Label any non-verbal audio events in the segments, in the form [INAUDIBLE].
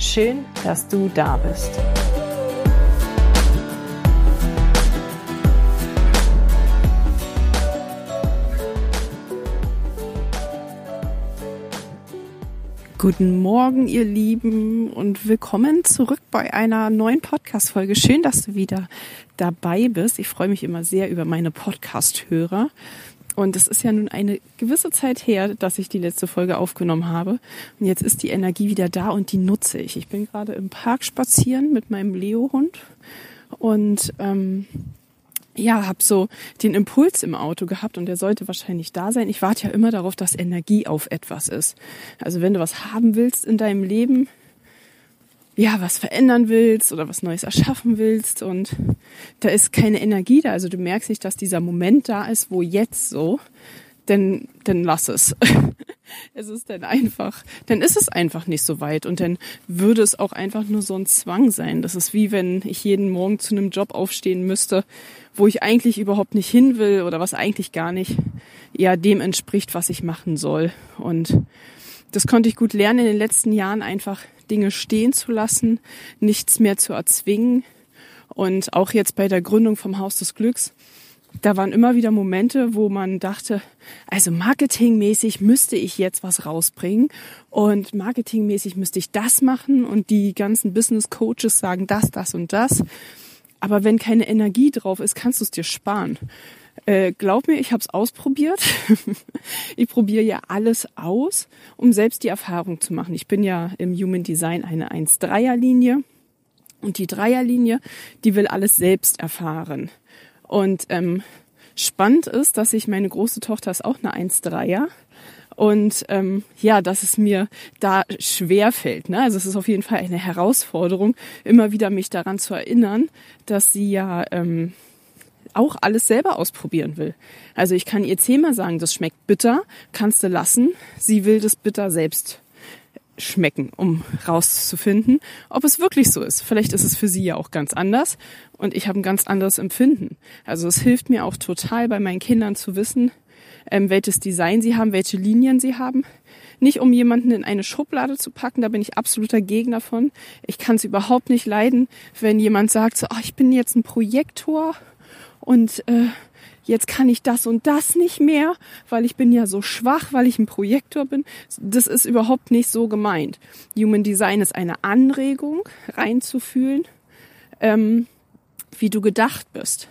Schön, dass du da bist. Guten Morgen, ihr Lieben, und willkommen zurück bei einer neuen Podcast-Folge. Schön, dass du wieder dabei bist. Ich freue mich immer sehr über meine Podcast-Hörer. Und es ist ja nun eine gewisse Zeit her, dass ich die letzte Folge aufgenommen habe. Und jetzt ist die Energie wieder da und die nutze ich. Ich bin gerade im Park spazieren mit meinem Leo-Hund und ähm, ja, habe so den Impuls im Auto gehabt und der sollte wahrscheinlich da sein. Ich warte ja immer darauf, dass Energie auf etwas ist. Also wenn du was haben willst in deinem Leben, ja, was verändern willst oder was Neues erschaffen willst und da ist keine Energie da. Also du merkst nicht, dass dieser Moment da ist, wo jetzt so, denn, dann lass es. [LAUGHS] es ist dann einfach, dann ist es einfach nicht so weit und dann würde es auch einfach nur so ein Zwang sein. Das ist wie wenn ich jeden Morgen zu einem Job aufstehen müsste, wo ich eigentlich überhaupt nicht hin will oder was eigentlich gar nicht ja dem entspricht, was ich machen soll. Und das konnte ich gut lernen in den letzten Jahren einfach Dinge stehen zu lassen, nichts mehr zu erzwingen. Und auch jetzt bei der Gründung vom Haus des Glücks, da waren immer wieder Momente, wo man dachte, also marketingmäßig müsste ich jetzt was rausbringen und marketingmäßig müsste ich das machen und die ganzen Business Coaches sagen das, das und das. Aber wenn keine Energie drauf ist, kannst du es dir sparen. Äh, glaub mir, ich habe es ausprobiert. [LAUGHS] ich probiere ja alles aus, um selbst die Erfahrung zu machen. Ich bin ja im Human Design eine 1-3er-Linie und die Dreierlinie, die will alles selbst erfahren. Und ähm, spannend ist, dass ich meine große Tochter ist auch eine 1-3er. Und ähm, ja, dass es mir da schwer fällt. Ne? Also es ist auf jeden Fall eine Herausforderung, immer wieder mich daran zu erinnern, dass sie ja ähm, auch alles selber ausprobieren will. Also ich kann ihr zehnmal sagen, das schmeckt bitter, kannst du lassen. Sie will das bitter selbst schmecken, um rauszufinden, ob es wirklich so ist. Vielleicht ist es für sie ja auch ganz anders und ich habe ein ganz anderes Empfinden. Also es hilft mir auch total bei meinen Kindern zu wissen, ähm, welches Design sie haben, welche Linien sie haben. Nicht um jemanden in eine Schublade zu packen, da bin ich absoluter Gegner von. Ich kann es überhaupt nicht leiden, wenn jemand sagt, so, oh, ich bin jetzt ein Projektor und äh, jetzt kann ich das und das nicht mehr, weil ich bin ja so schwach, weil ich ein Projektor bin. Das ist überhaupt nicht so gemeint. Human Design ist eine Anregung, reinzufühlen, ähm, wie du gedacht bist.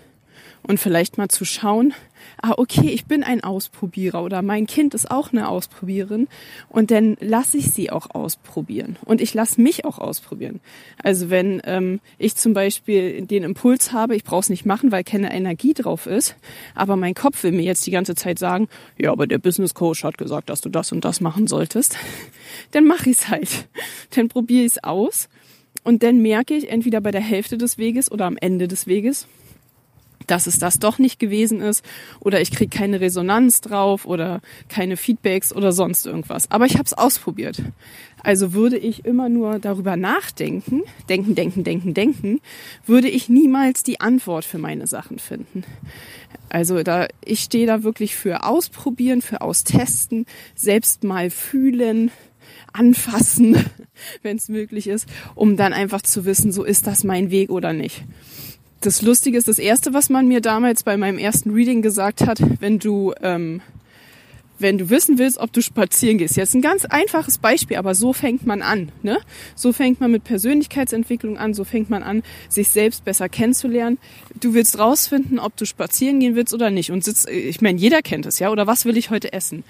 Und vielleicht mal zu schauen, ah, okay, ich bin ein Ausprobierer oder mein Kind ist auch eine Ausprobierin und dann lasse ich sie auch ausprobieren und ich lasse mich auch ausprobieren. Also wenn ähm, ich zum Beispiel den Impuls habe, ich brauche es nicht machen, weil keine Energie drauf ist, aber mein Kopf will mir jetzt die ganze Zeit sagen, ja, aber der Business Coach hat gesagt, dass du das und das machen solltest, [LAUGHS] dann mache ich es halt. Dann probiere ich es aus und dann merke ich entweder bei der Hälfte des Weges oder am Ende des Weges, dass es das doch nicht gewesen ist oder ich kriege keine Resonanz drauf oder keine Feedbacks oder sonst irgendwas. Aber ich habe es ausprobiert. Also würde ich immer nur darüber nachdenken, denken, denken, denken, denken, würde ich niemals die Antwort für meine Sachen finden. Also da, ich stehe da wirklich für ausprobieren, für austesten, selbst mal fühlen, anfassen, [LAUGHS] wenn es möglich ist, um dann einfach zu wissen, so ist das mein Weg oder nicht das Lustige ist, das Erste, was man mir damals bei meinem ersten Reading gesagt hat, wenn du, ähm, wenn du wissen willst, ob du spazieren gehst. Jetzt ein ganz einfaches Beispiel, aber so fängt man an. Ne? So fängt man mit Persönlichkeitsentwicklung an, so fängt man an, sich selbst besser kennenzulernen. Du willst rausfinden, ob du spazieren gehen willst oder nicht. Und sitzt, ich meine, jeder kennt es, ja, oder was will ich heute essen?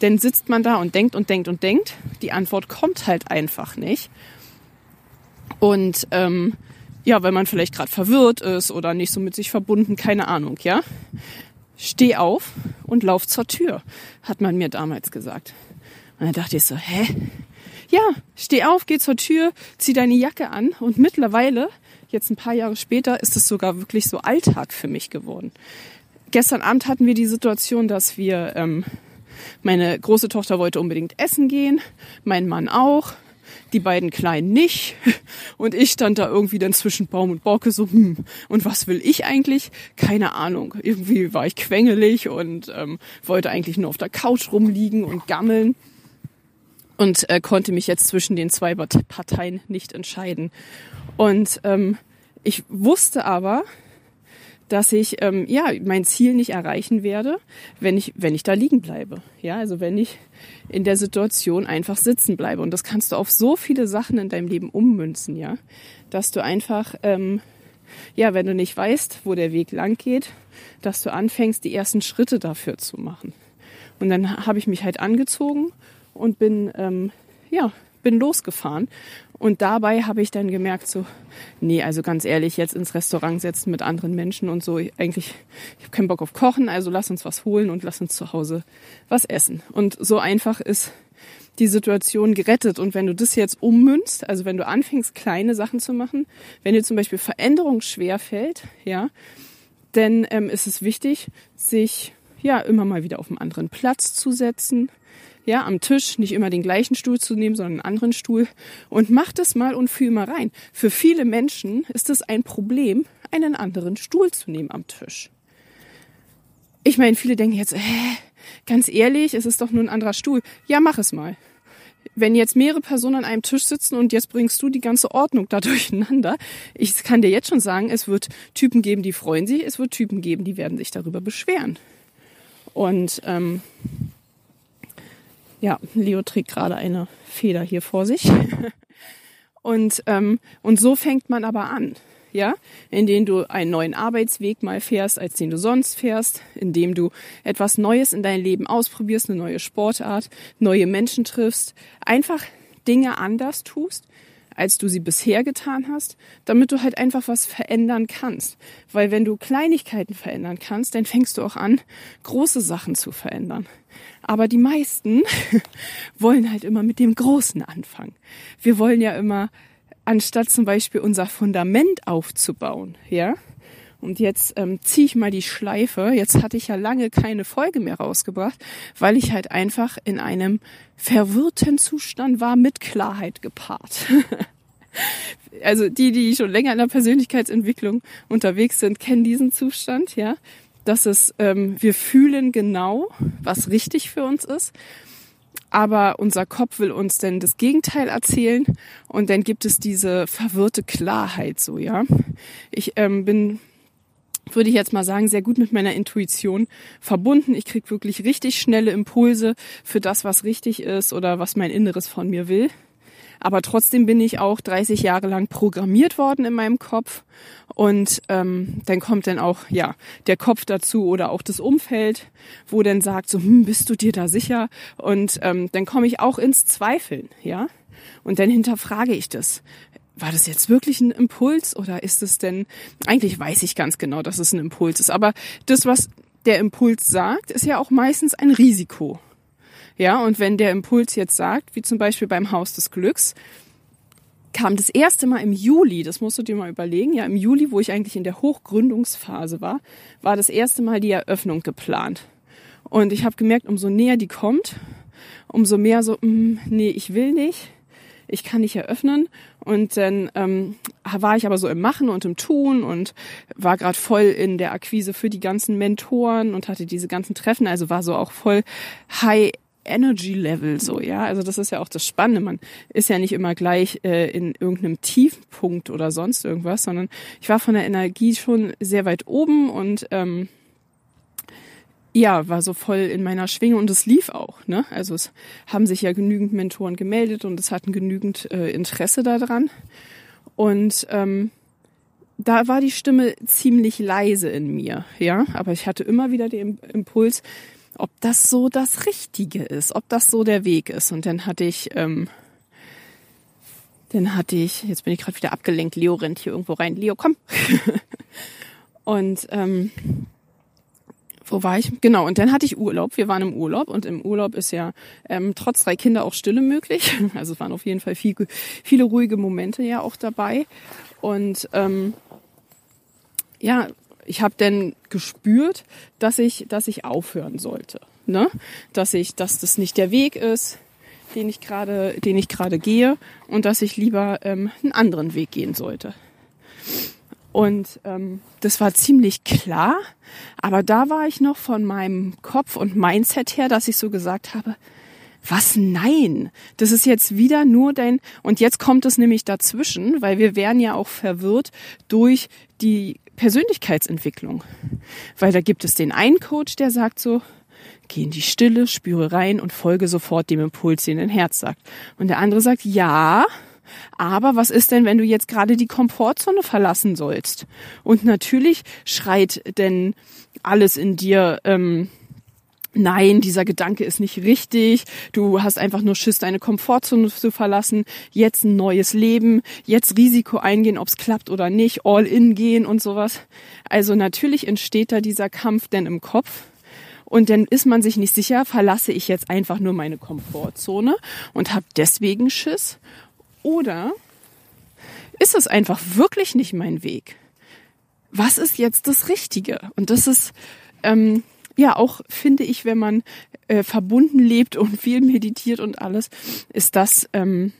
Denn sitzt man da und denkt und denkt und denkt, die Antwort kommt halt einfach nicht. Und ähm, ja, weil man vielleicht gerade verwirrt ist oder nicht so mit sich verbunden, keine Ahnung, ja. Steh auf und lauf zur Tür, hat man mir damals gesagt. Und dann dachte ich so, hä? ja, steh auf, geh zur Tür, zieh deine Jacke an und mittlerweile, jetzt ein paar Jahre später, ist es sogar wirklich so Alltag für mich geworden. Gestern Abend hatten wir die Situation, dass wir, ähm, meine große Tochter wollte unbedingt essen gehen, mein Mann auch, die beiden Kleinen nicht. Und ich stand da irgendwie dann zwischen Baum und Borke so, hm, und was will ich eigentlich? Keine Ahnung. Irgendwie war ich quengelig und ähm, wollte eigentlich nur auf der Couch rumliegen und gammeln und äh, konnte mich jetzt zwischen den zwei Parteien nicht entscheiden. Und ähm, ich wusste aber, dass ich ähm, ja mein Ziel nicht erreichen werde, wenn ich wenn ich da liegen bleibe. Ja, also wenn ich in der Situation einfach sitzen bleibe. Und das kannst du auf so viele Sachen in deinem Leben ummünzen, ja, dass du einfach ähm, ja, wenn du nicht weißt, wo der Weg lang geht, dass du anfängst, die ersten Schritte dafür zu machen. Und dann habe ich mich halt angezogen und bin, ähm, ja, bin losgefahren. Und dabei habe ich dann gemerkt, so, nee, also ganz ehrlich, jetzt ins Restaurant setzen mit anderen Menschen und so, eigentlich, ich habe keinen Bock auf Kochen, also lass uns was holen und lass uns zu Hause was essen. Und so einfach ist die Situation gerettet. Und wenn du das jetzt ummünzt, also wenn du anfängst, kleine Sachen zu machen, wenn dir zum Beispiel Veränderung schwer fällt, ja, dann ähm, ist es wichtig, sich ja immer mal wieder auf einen anderen Platz zu setzen, ja, am Tisch nicht immer den gleichen Stuhl zu nehmen, sondern einen anderen Stuhl und mach das mal und fühl mal rein. Für viele Menschen ist es ein Problem, einen anderen Stuhl zu nehmen am Tisch. Ich meine, viele denken jetzt, äh, ganz ehrlich, es ist doch nur ein anderer Stuhl. Ja, mach es mal. Wenn jetzt mehrere Personen an einem Tisch sitzen und jetzt bringst du die ganze Ordnung da [LAUGHS] durcheinander, ich kann dir jetzt schon sagen, es wird Typen geben, die freuen sich, es wird Typen geben, die werden sich darüber beschweren. Und ähm, ja, Leo trägt gerade eine Feder hier vor sich. [LAUGHS] und, ähm, und so fängt man aber an. Ja, indem du einen neuen Arbeitsweg mal fährst, als den du sonst fährst, indem du etwas Neues in dein Leben ausprobierst, eine neue Sportart, neue Menschen triffst, einfach Dinge anders tust, als du sie bisher getan hast, damit du halt einfach was verändern kannst. Weil wenn du Kleinigkeiten verändern kannst, dann fängst du auch an, große Sachen zu verändern. Aber die meisten [LAUGHS] wollen halt immer mit dem Großen anfangen. Wir wollen ja immer, anstatt zum Beispiel unser Fundament aufzubauen, ja, und jetzt ähm, ziehe ich mal die Schleife. Jetzt hatte ich ja lange keine Folge mehr rausgebracht, weil ich halt einfach in einem verwirrten Zustand war mit Klarheit gepaart. [LAUGHS] also die, die schon länger in der Persönlichkeitsentwicklung unterwegs sind, kennen diesen Zustand, ja. Dass es, ähm, wir fühlen genau, was richtig für uns ist aber unser Kopf will uns denn das Gegenteil erzählen und dann gibt es diese verwirrte Klarheit so, ja. Ich ähm, bin würde ich jetzt mal sagen, sehr gut mit meiner Intuition verbunden. Ich kriege wirklich richtig schnelle Impulse für das, was richtig ist oder was mein Inneres von mir will. Aber trotzdem bin ich auch 30 Jahre lang programmiert worden in meinem Kopf. Und ähm, dann kommt dann auch ja der Kopf dazu oder auch das Umfeld, wo dann sagt so, hm, bist du dir da sicher? Und ähm, dann komme ich auch ins Zweifeln, ja. Und dann hinterfrage ich das war das jetzt wirklich ein Impuls oder ist es denn, eigentlich weiß ich ganz genau, dass es ein Impuls ist, aber das, was der Impuls sagt, ist ja auch meistens ein Risiko. Ja, und wenn der Impuls jetzt sagt, wie zum Beispiel beim Haus des Glücks, kam das erste Mal im Juli, das musst du dir mal überlegen, ja, im Juli, wo ich eigentlich in der Hochgründungsphase war, war das erste Mal die Eröffnung geplant. Und ich habe gemerkt, umso näher die kommt, umso mehr so, mm, nee, ich will nicht ich kann nicht eröffnen. Und dann ähm, war ich aber so im Machen und im Tun und war gerade voll in der Akquise für die ganzen Mentoren und hatte diese ganzen Treffen, also war so auch voll high Energy Level so, ja. Also das ist ja auch das Spannende. Man ist ja nicht immer gleich äh, in irgendeinem Tiefpunkt oder sonst irgendwas, sondern ich war von der Energie schon sehr weit oben und ähm, ja, war so voll in meiner Schwingung und es lief auch. Ne? Also es haben sich ja genügend Mentoren gemeldet und es hatten genügend äh, Interesse daran. Und ähm, da war die Stimme ziemlich leise in mir, ja. Aber ich hatte immer wieder den Impuls, ob das so das Richtige ist, ob das so der Weg ist. Und dann hatte ich, ähm, dann hatte ich, jetzt bin ich gerade wieder abgelenkt, Leo rennt hier irgendwo rein. Leo, komm. [LAUGHS] und ähm, wo war ich? Genau, und dann hatte ich Urlaub. Wir waren im Urlaub und im Urlaub ist ja ähm, trotz drei Kinder auch Stille möglich. [LAUGHS] Also es waren auf jeden Fall viel, viele ruhige Momente ja auch dabei. Und ähm, ja, ich habe dann gespürt, dass ich, dass ich aufhören sollte. Ne? Dass ich, dass das nicht der Weg ist, den ich gerade, den ich gerade gehe und dass ich lieber ähm, einen anderen Weg gehen sollte. Und ähm, das war ziemlich klar, aber da war ich noch von meinem Kopf und Mindset her, dass ich so gesagt habe, was nein, das ist jetzt wieder nur dein und jetzt kommt es nämlich dazwischen, weil wir werden ja auch verwirrt durch die Persönlichkeitsentwicklung. Weil da gibt es den einen Coach, der sagt so, geh in die Stille, spüre rein und folge sofort dem Impuls, den dein Herz sagt. Und der andere sagt, ja, aber was ist denn, wenn du jetzt gerade die Komfortzone verlassen sollst? Und natürlich schreit denn alles in dir, ähm, nein, dieser Gedanke ist nicht richtig, du hast einfach nur Schiss, deine Komfortzone zu verlassen, jetzt ein neues Leben, jetzt Risiko eingehen, ob es klappt oder nicht, all in gehen und sowas. Also natürlich entsteht da dieser Kampf denn im Kopf. Und dann ist man sich nicht sicher, verlasse ich jetzt einfach nur meine Komfortzone und habe deswegen Schiss oder ist es einfach wirklich nicht mein Weg? Was ist jetzt das Richtige? Und das ist ähm, ja auch, finde ich, wenn man äh, verbunden lebt und viel meditiert und alles, ist das ähm,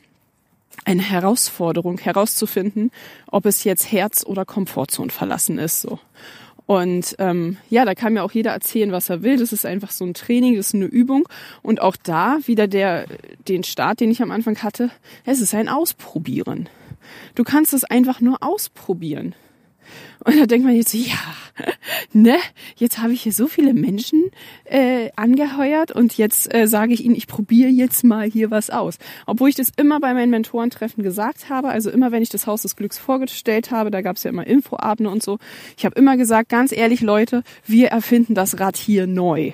eine Herausforderung herauszufinden, ob es jetzt Herz oder Komfortzone verlassen ist. So. Und ähm, ja, da kann mir auch jeder erzählen, was er will. Das ist einfach so ein Training, das ist eine Übung. Und auch da wieder der, den Start, den ich am Anfang hatte, es ist ein Ausprobieren. Du kannst es einfach nur ausprobieren. Und da denkt man jetzt, ja, ne, jetzt habe ich hier so viele Menschen äh, angeheuert und jetzt äh, sage ich ihnen, ich probiere jetzt mal hier was aus. Obwohl ich das immer bei meinen Mentorentreffen gesagt habe, also immer wenn ich das Haus des Glücks vorgestellt habe, da gab es ja immer Infoabende und so, ich habe immer gesagt, ganz ehrlich Leute, wir erfinden das Rad hier neu.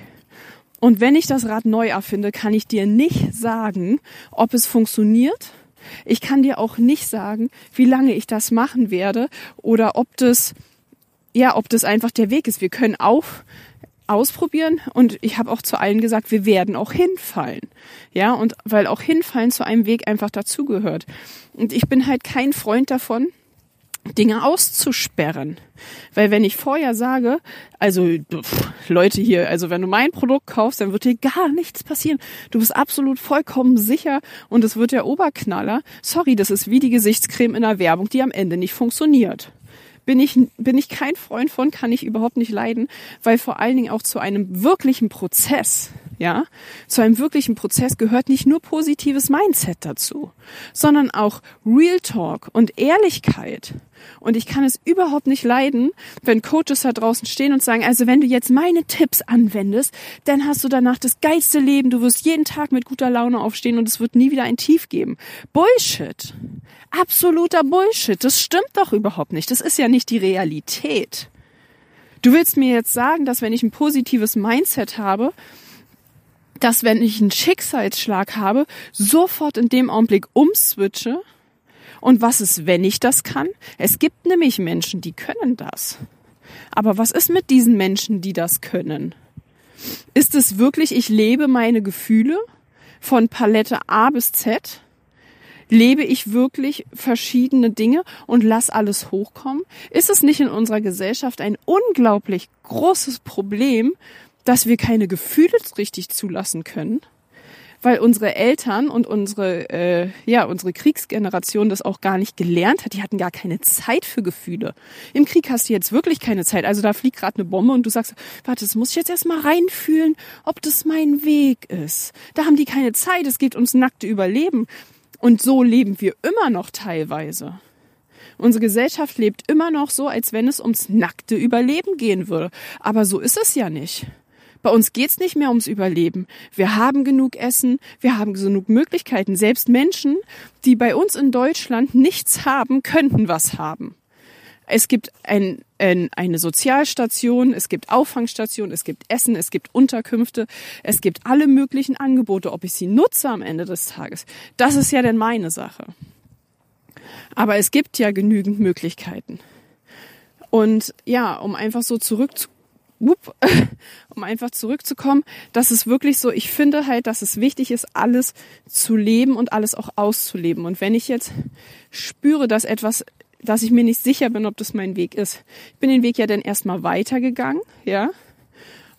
Und wenn ich das Rad neu erfinde, kann ich dir nicht sagen, ob es funktioniert ich kann dir auch nicht sagen, wie lange ich das machen werde oder ob das, ja, ob das einfach der Weg ist. Wir können auch ausprobieren und ich habe auch zu allen gesagt, wir werden auch hinfallen. Ja, und weil auch hinfallen zu einem Weg einfach dazugehört. Und ich bin halt kein Freund davon, Dinge auszusperren. Weil wenn ich vorher sage, also pff, Leute hier, also wenn du mein Produkt kaufst, dann wird dir gar nichts passieren. Du bist absolut vollkommen sicher und es wird der Oberknaller. Sorry, das ist wie die Gesichtscreme in der Werbung, die am Ende nicht funktioniert. Bin ich, bin ich kein Freund von, kann ich überhaupt nicht leiden, weil vor allen Dingen auch zu einem wirklichen Prozess ja, zu einem wirklichen Prozess gehört nicht nur positives Mindset dazu, sondern auch Real Talk und Ehrlichkeit. Und ich kann es überhaupt nicht leiden, wenn Coaches da draußen stehen und sagen, also wenn du jetzt meine Tipps anwendest, dann hast du danach das geilste Leben, du wirst jeden Tag mit guter Laune aufstehen und es wird nie wieder ein Tief geben. Bullshit. Absoluter Bullshit. Das stimmt doch überhaupt nicht. Das ist ja nicht die Realität. Du willst mir jetzt sagen, dass wenn ich ein positives Mindset habe, dass wenn ich einen Schicksalsschlag habe, sofort in dem Augenblick umswitche. Und was ist, wenn ich das kann? Es gibt nämlich Menschen, die können das. Aber was ist mit diesen Menschen, die das können? Ist es wirklich, ich lebe meine Gefühle von Palette A bis Z? Lebe ich wirklich verschiedene Dinge und lass alles hochkommen? Ist es nicht in unserer Gesellschaft ein unglaublich großes Problem, dass wir keine Gefühle richtig zulassen können, weil unsere Eltern und unsere äh, ja unsere Kriegsgeneration das auch gar nicht gelernt hat. Die hatten gar keine Zeit für Gefühle. Im Krieg hast du jetzt wirklich keine Zeit. Also da fliegt gerade eine Bombe und du sagst, warte, das muss ich jetzt erstmal reinfühlen, ob das mein Weg ist. Da haben die keine Zeit. Es geht ums nackte Überleben. Und so leben wir immer noch teilweise. Unsere Gesellschaft lebt immer noch so, als wenn es ums nackte Überleben gehen würde. Aber so ist es ja nicht. Bei uns geht's nicht mehr ums Überleben. Wir haben genug Essen, wir haben genug Möglichkeiten. Selbst Menschen, die bei uns in Deutschland nichts haben, könnten was haben. Es gibt ein, ein, eine Sozialstation, es gibt Auffangstationen, es gibt Essen, es gibt Unterkünfte, es gibt alle möglichen Angebote, ob ich sie nutze am Ende des Tages. Das ist ja denn meine Sache. Aber es gibt ja genügend Möglichkeiten. Und ja, um einfach so zurück whoop, [LAUGHS] um einfach zurückzukommen, dass es wirklich so, ich finde halt, dass es wichtig ist, alles zu leben und alles auch auszuleben. Und wenn ich jetzt spüre, dass etwas, dass ich mir nicht sicher bin, ob das mein Weg ist, ich bin den Weg ja dann erstmal weitergegangen, ja,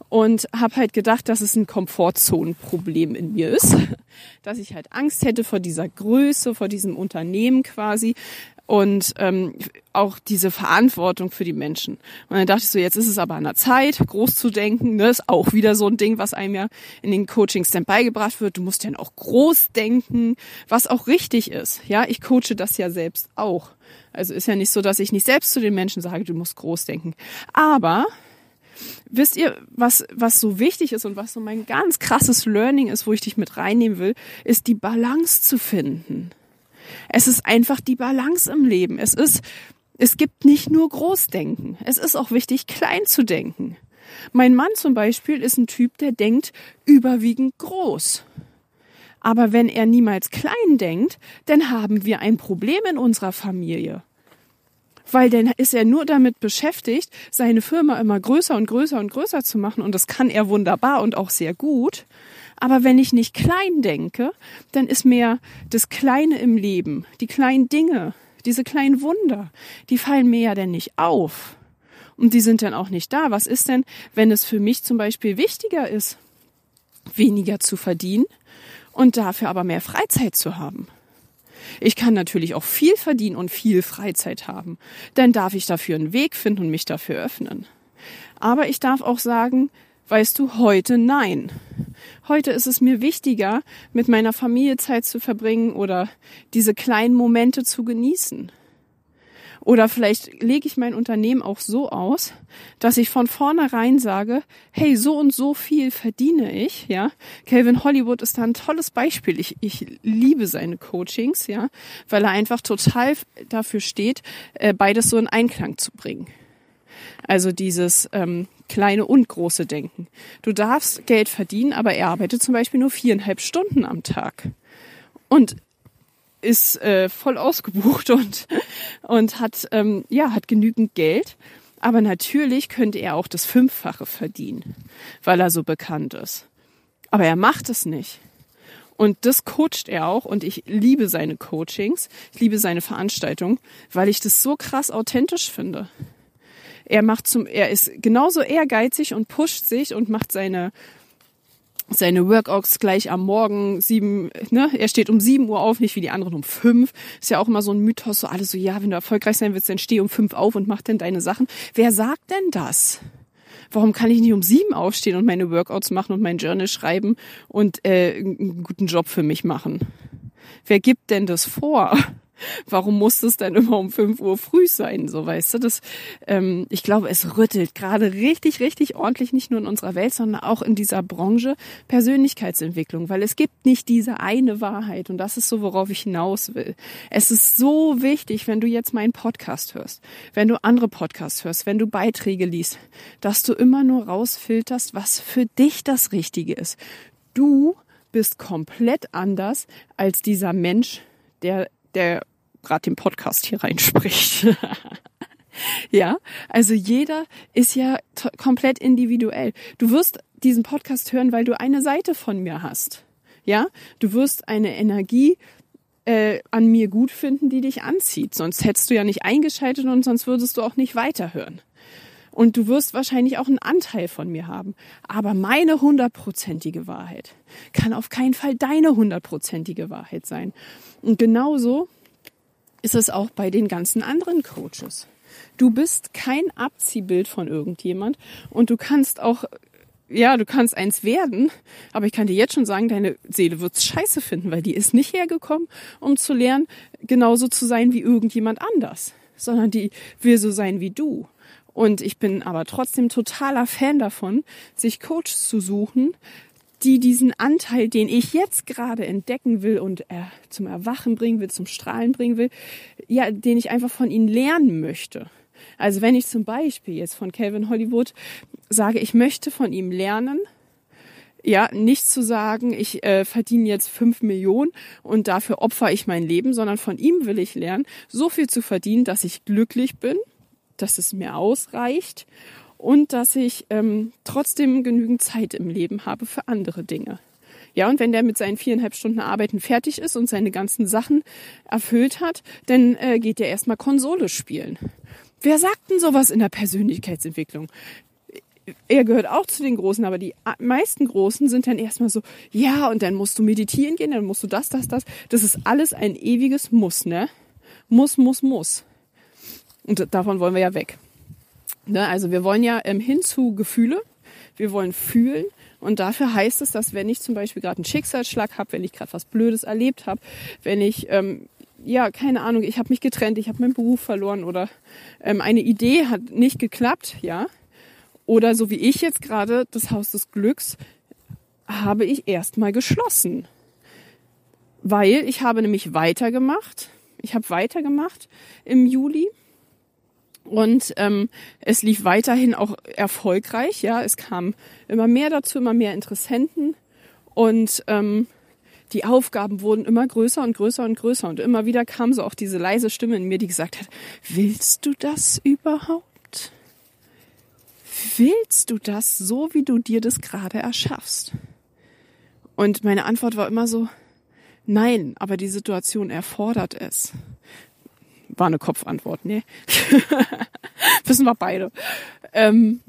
und habe halt gedacht, dass es ein Komfortzonenproblem in mir ist, [LAUGHS] dass ich halt Angst hätte vor dieser Größe, vor diesem Unternehmen quasi und ähm, auch diese Verantwortung für die Menschen. Und dann dachte ich so, jetzt ist es aber an der Zeit, groß zu denken. Ne? Ist auch wieder so ein Ding, was einem ja in den Coachings dann beigebracht wird. Du musst ja auch groß denken, was auch richtig ist. Ja, ich coache das ja selbst auch. Also ist ja nicht so, dass ich nicht selbst zu den Menschen sage, du musst groß denken. Aber wisst ihr, was, was so wichtig ist und was so mein ganz krasses Learning ist, wo ich dich mit reinnehmen will, ist die Balance zu finden. Es ist einfach die Balance im Leben. Es ist, es gibt nicht nur Großdenken. Es ist auch wichtig, klein zu denken. Mein Mann zum Beispiel ist ein Typ, der denkt überwiegend groß. Aber wenn er niemals klein denkt, dann haben wir ein Problem in unserer Familie weil dann ist er nur damit beschäftigt, seine Firma immer größer und größer und größer zu machen und das kann er wunderbar und auch sehr gut. Aber wenn ich nicht klein denke, dann ist mehr das Kleine im Leben, die kleinen Dinge, diese kleinen Wunder, die fallen mir ja dann nicht auf. Und die sind dann auch nicht da. Was ist denn, wenn es für mich zum Beispiel wichtiger ist, weniger zu verdienen und dafür aber mehr Freizeit zu haben? Ich kann natürlich auch viel verdienen und viel Freizeit haben. Dann darf ich dafür einen Weg finden und mich dafür öffnen. Aber ich darf auch sagen, weißt du, heute nein. Heute ist es mir wichtiger, mit meiner Familie Zeit zu verbringen oder diese kleinen Momente zu genießen. Oder vielleicht lege ich mein Unternehmen auch so aus, dass ich von vornherein sage, hey, so und so viel verdiene ich, ja. Calvin Hollywood ist da ein tolles Beispiel. Ich, ich liebe seine Coachings, ja, weil er einfach total dafür steht, äh, beides so in Einklang zu bringen. Also dieses ähm, kleine und große Denken. Du darfst Geld verdienen, aber er arbeitet zum Beispiel nur viereinhalb Stunden am Tag. Und ist äh, voll ausgebucht und, und hat, ähm, ja, hat genügend Geld. Aber natürlich könnte er auch das Fünffache verdienen, weil er so bekannt ist. Aber er macht es nicht. Und das coacht er auch und ich liebe seine Coachings, ich liebe seine Veranstaltungen, weil ich das so krass authentisch finde. Er macht zum, er ist genauso ehrgeizig und pusht sich und macht seine seine Workouts gleich am Morgen sieben, ne, er steht um sieben Uhr auf, nicht wie die anderen um fünf. Ist ja auch immer so ein Mythos, so alle so, ja, wenn du erfolgreich sein willst, dann steh um fünf auf und mach denn deine Sachen. Wer sagt denn das? Warum kann ich nicht um sieben aufstehen und meine Workouts machen und mein Journal schreiben und äh, einen guten Job für mich machen? Wer gibt denn das vor? Warum muss es dann immer um 5 Uhr früh sein? So weißt du, das, ähm, ich glaube, es rüttelt gerade richtig, richtig ordentlich, nicht nur in unserer Welt, sondern auch in dieser Branche Persönlichkeitsentwicklung, weil es gibt nicht diese eine Wahrheit und das ist so, worauf ich hinaus will. Es ist so wichtig, wenn du jetzt meinen Podcast hörst, wenn du andere Podcasts hörst, wenn du Beiträge liest, dass du immer nur rausfilterst, was für dich das Richtige ist. Du bist komplett anders als dieser Mensch, der der gerade den Podcast hier reinspricht. [LAUGHS] ja, also jeder ist ja komplett individuell. Du wirst diesen Podcast hören, weil du eine Seite von mir hast. Ja, du wirst eine Energie äh, an mir gut finden, die dich anzieht. Sonst hättest du ja nicht eingeschaltet und sonst würdest du auch nicht weiterhören. Und du wirst wahrscheinlich auch einen Anteil von mir haben. Aber meine hundertprozentige Wahrheit kann auf keinen Fall deine hundertprozentige Wahrheit sein. Und genauso ist es auch bei den ganzen anderen Coaches. Du bist kein Abziehbild von irgendjemand und du kannst auch ja, du kannst eins werden, aber ich kann dir jetzt schon sagen, deine Seele wird's scheiße finden, weil die ist nicht hergekommen, um zu lernen, genauso zu sein wie irgendjemand anders, sondern die will so sein wie du. Und ich bin aber trotzdem totaler Fan davon, sich Coaches zu suchen, die diesen Anteil, den ich jetzt gerade entdecken will und äh, zum Erwachen bringen will, zum Strahlen bringen will, ja, den ich einfach von ihnen lernen möchte. Also wenn ich zum Beispiel jetzt von Calvin Hollywood sage, ich möchte von ihm lernen, ja, nicht zu sagen, ich äh, verdiene jetzt fünf Millionen und dafür opfer ich mein Leben, sondern von ihm will ich lernen, so viel zu verdienen, dass ich glücklich bin, dass es mir ausreicht und dass ich ähm, trotzdem genügend Zeit im Leben habe für andere Dinge. Ja, und wenn der mit seinen viereinhalb Stunden Arbeiten fertig ist und seine ganzen Sachen erfüllt hat, dann äh, geht er erstmal Konsole spielen. Wer sagt denn sowas in der Persönlichkeitsentwicklung? Er gehört auch zu den Großen, aber die meisten Großen sind dann erstmal so, ja, und dann musst du meditieren gehen, dann musst du das, das, das. Das ist alles ein ewiges Muss, ne? Muss, muss, muss. Und davon wollen wir ja weg. Ne? Also wir wollen ja ähm, hin zu Gefühle, wir wollen fühlen und dafür heißt es, dass wenn ich zum Beispiel gerade einen Schicksalsschlag habe, wenn ich gerade was Blödes erlebt habe, wenn ich ähm, ja keine Ahnung, ich habe mich getrennt, ich habe meinen Beruf verloren oder ähm, eine Idee hat nicht geklappt, ja, oder so wie ich jetzt gerade das Haus des Glücks habe ich erstmal geschlossen, weil ich habe nämlich weitergemacht. Ich habe weitergemacht im Juli und ähm, es lief weiterhin auch erfolgreich. Ja, es kam immer mehr dazu, immer mehr Interessenten und ähm, die Aufgaben wurden immer größer und größer und größer. Und immer wieder kam so auch diese leise Stimme in mir, die gesagt hat, willst du das überhaupt? Willst du das so, wie du dir das gerade erschaffst? Und meine Antwort war immer so, nein, aber die Situation erfordert es. War eine Kopfantwort, ne? [LAUGHS] Wissen wir beide. Ähm,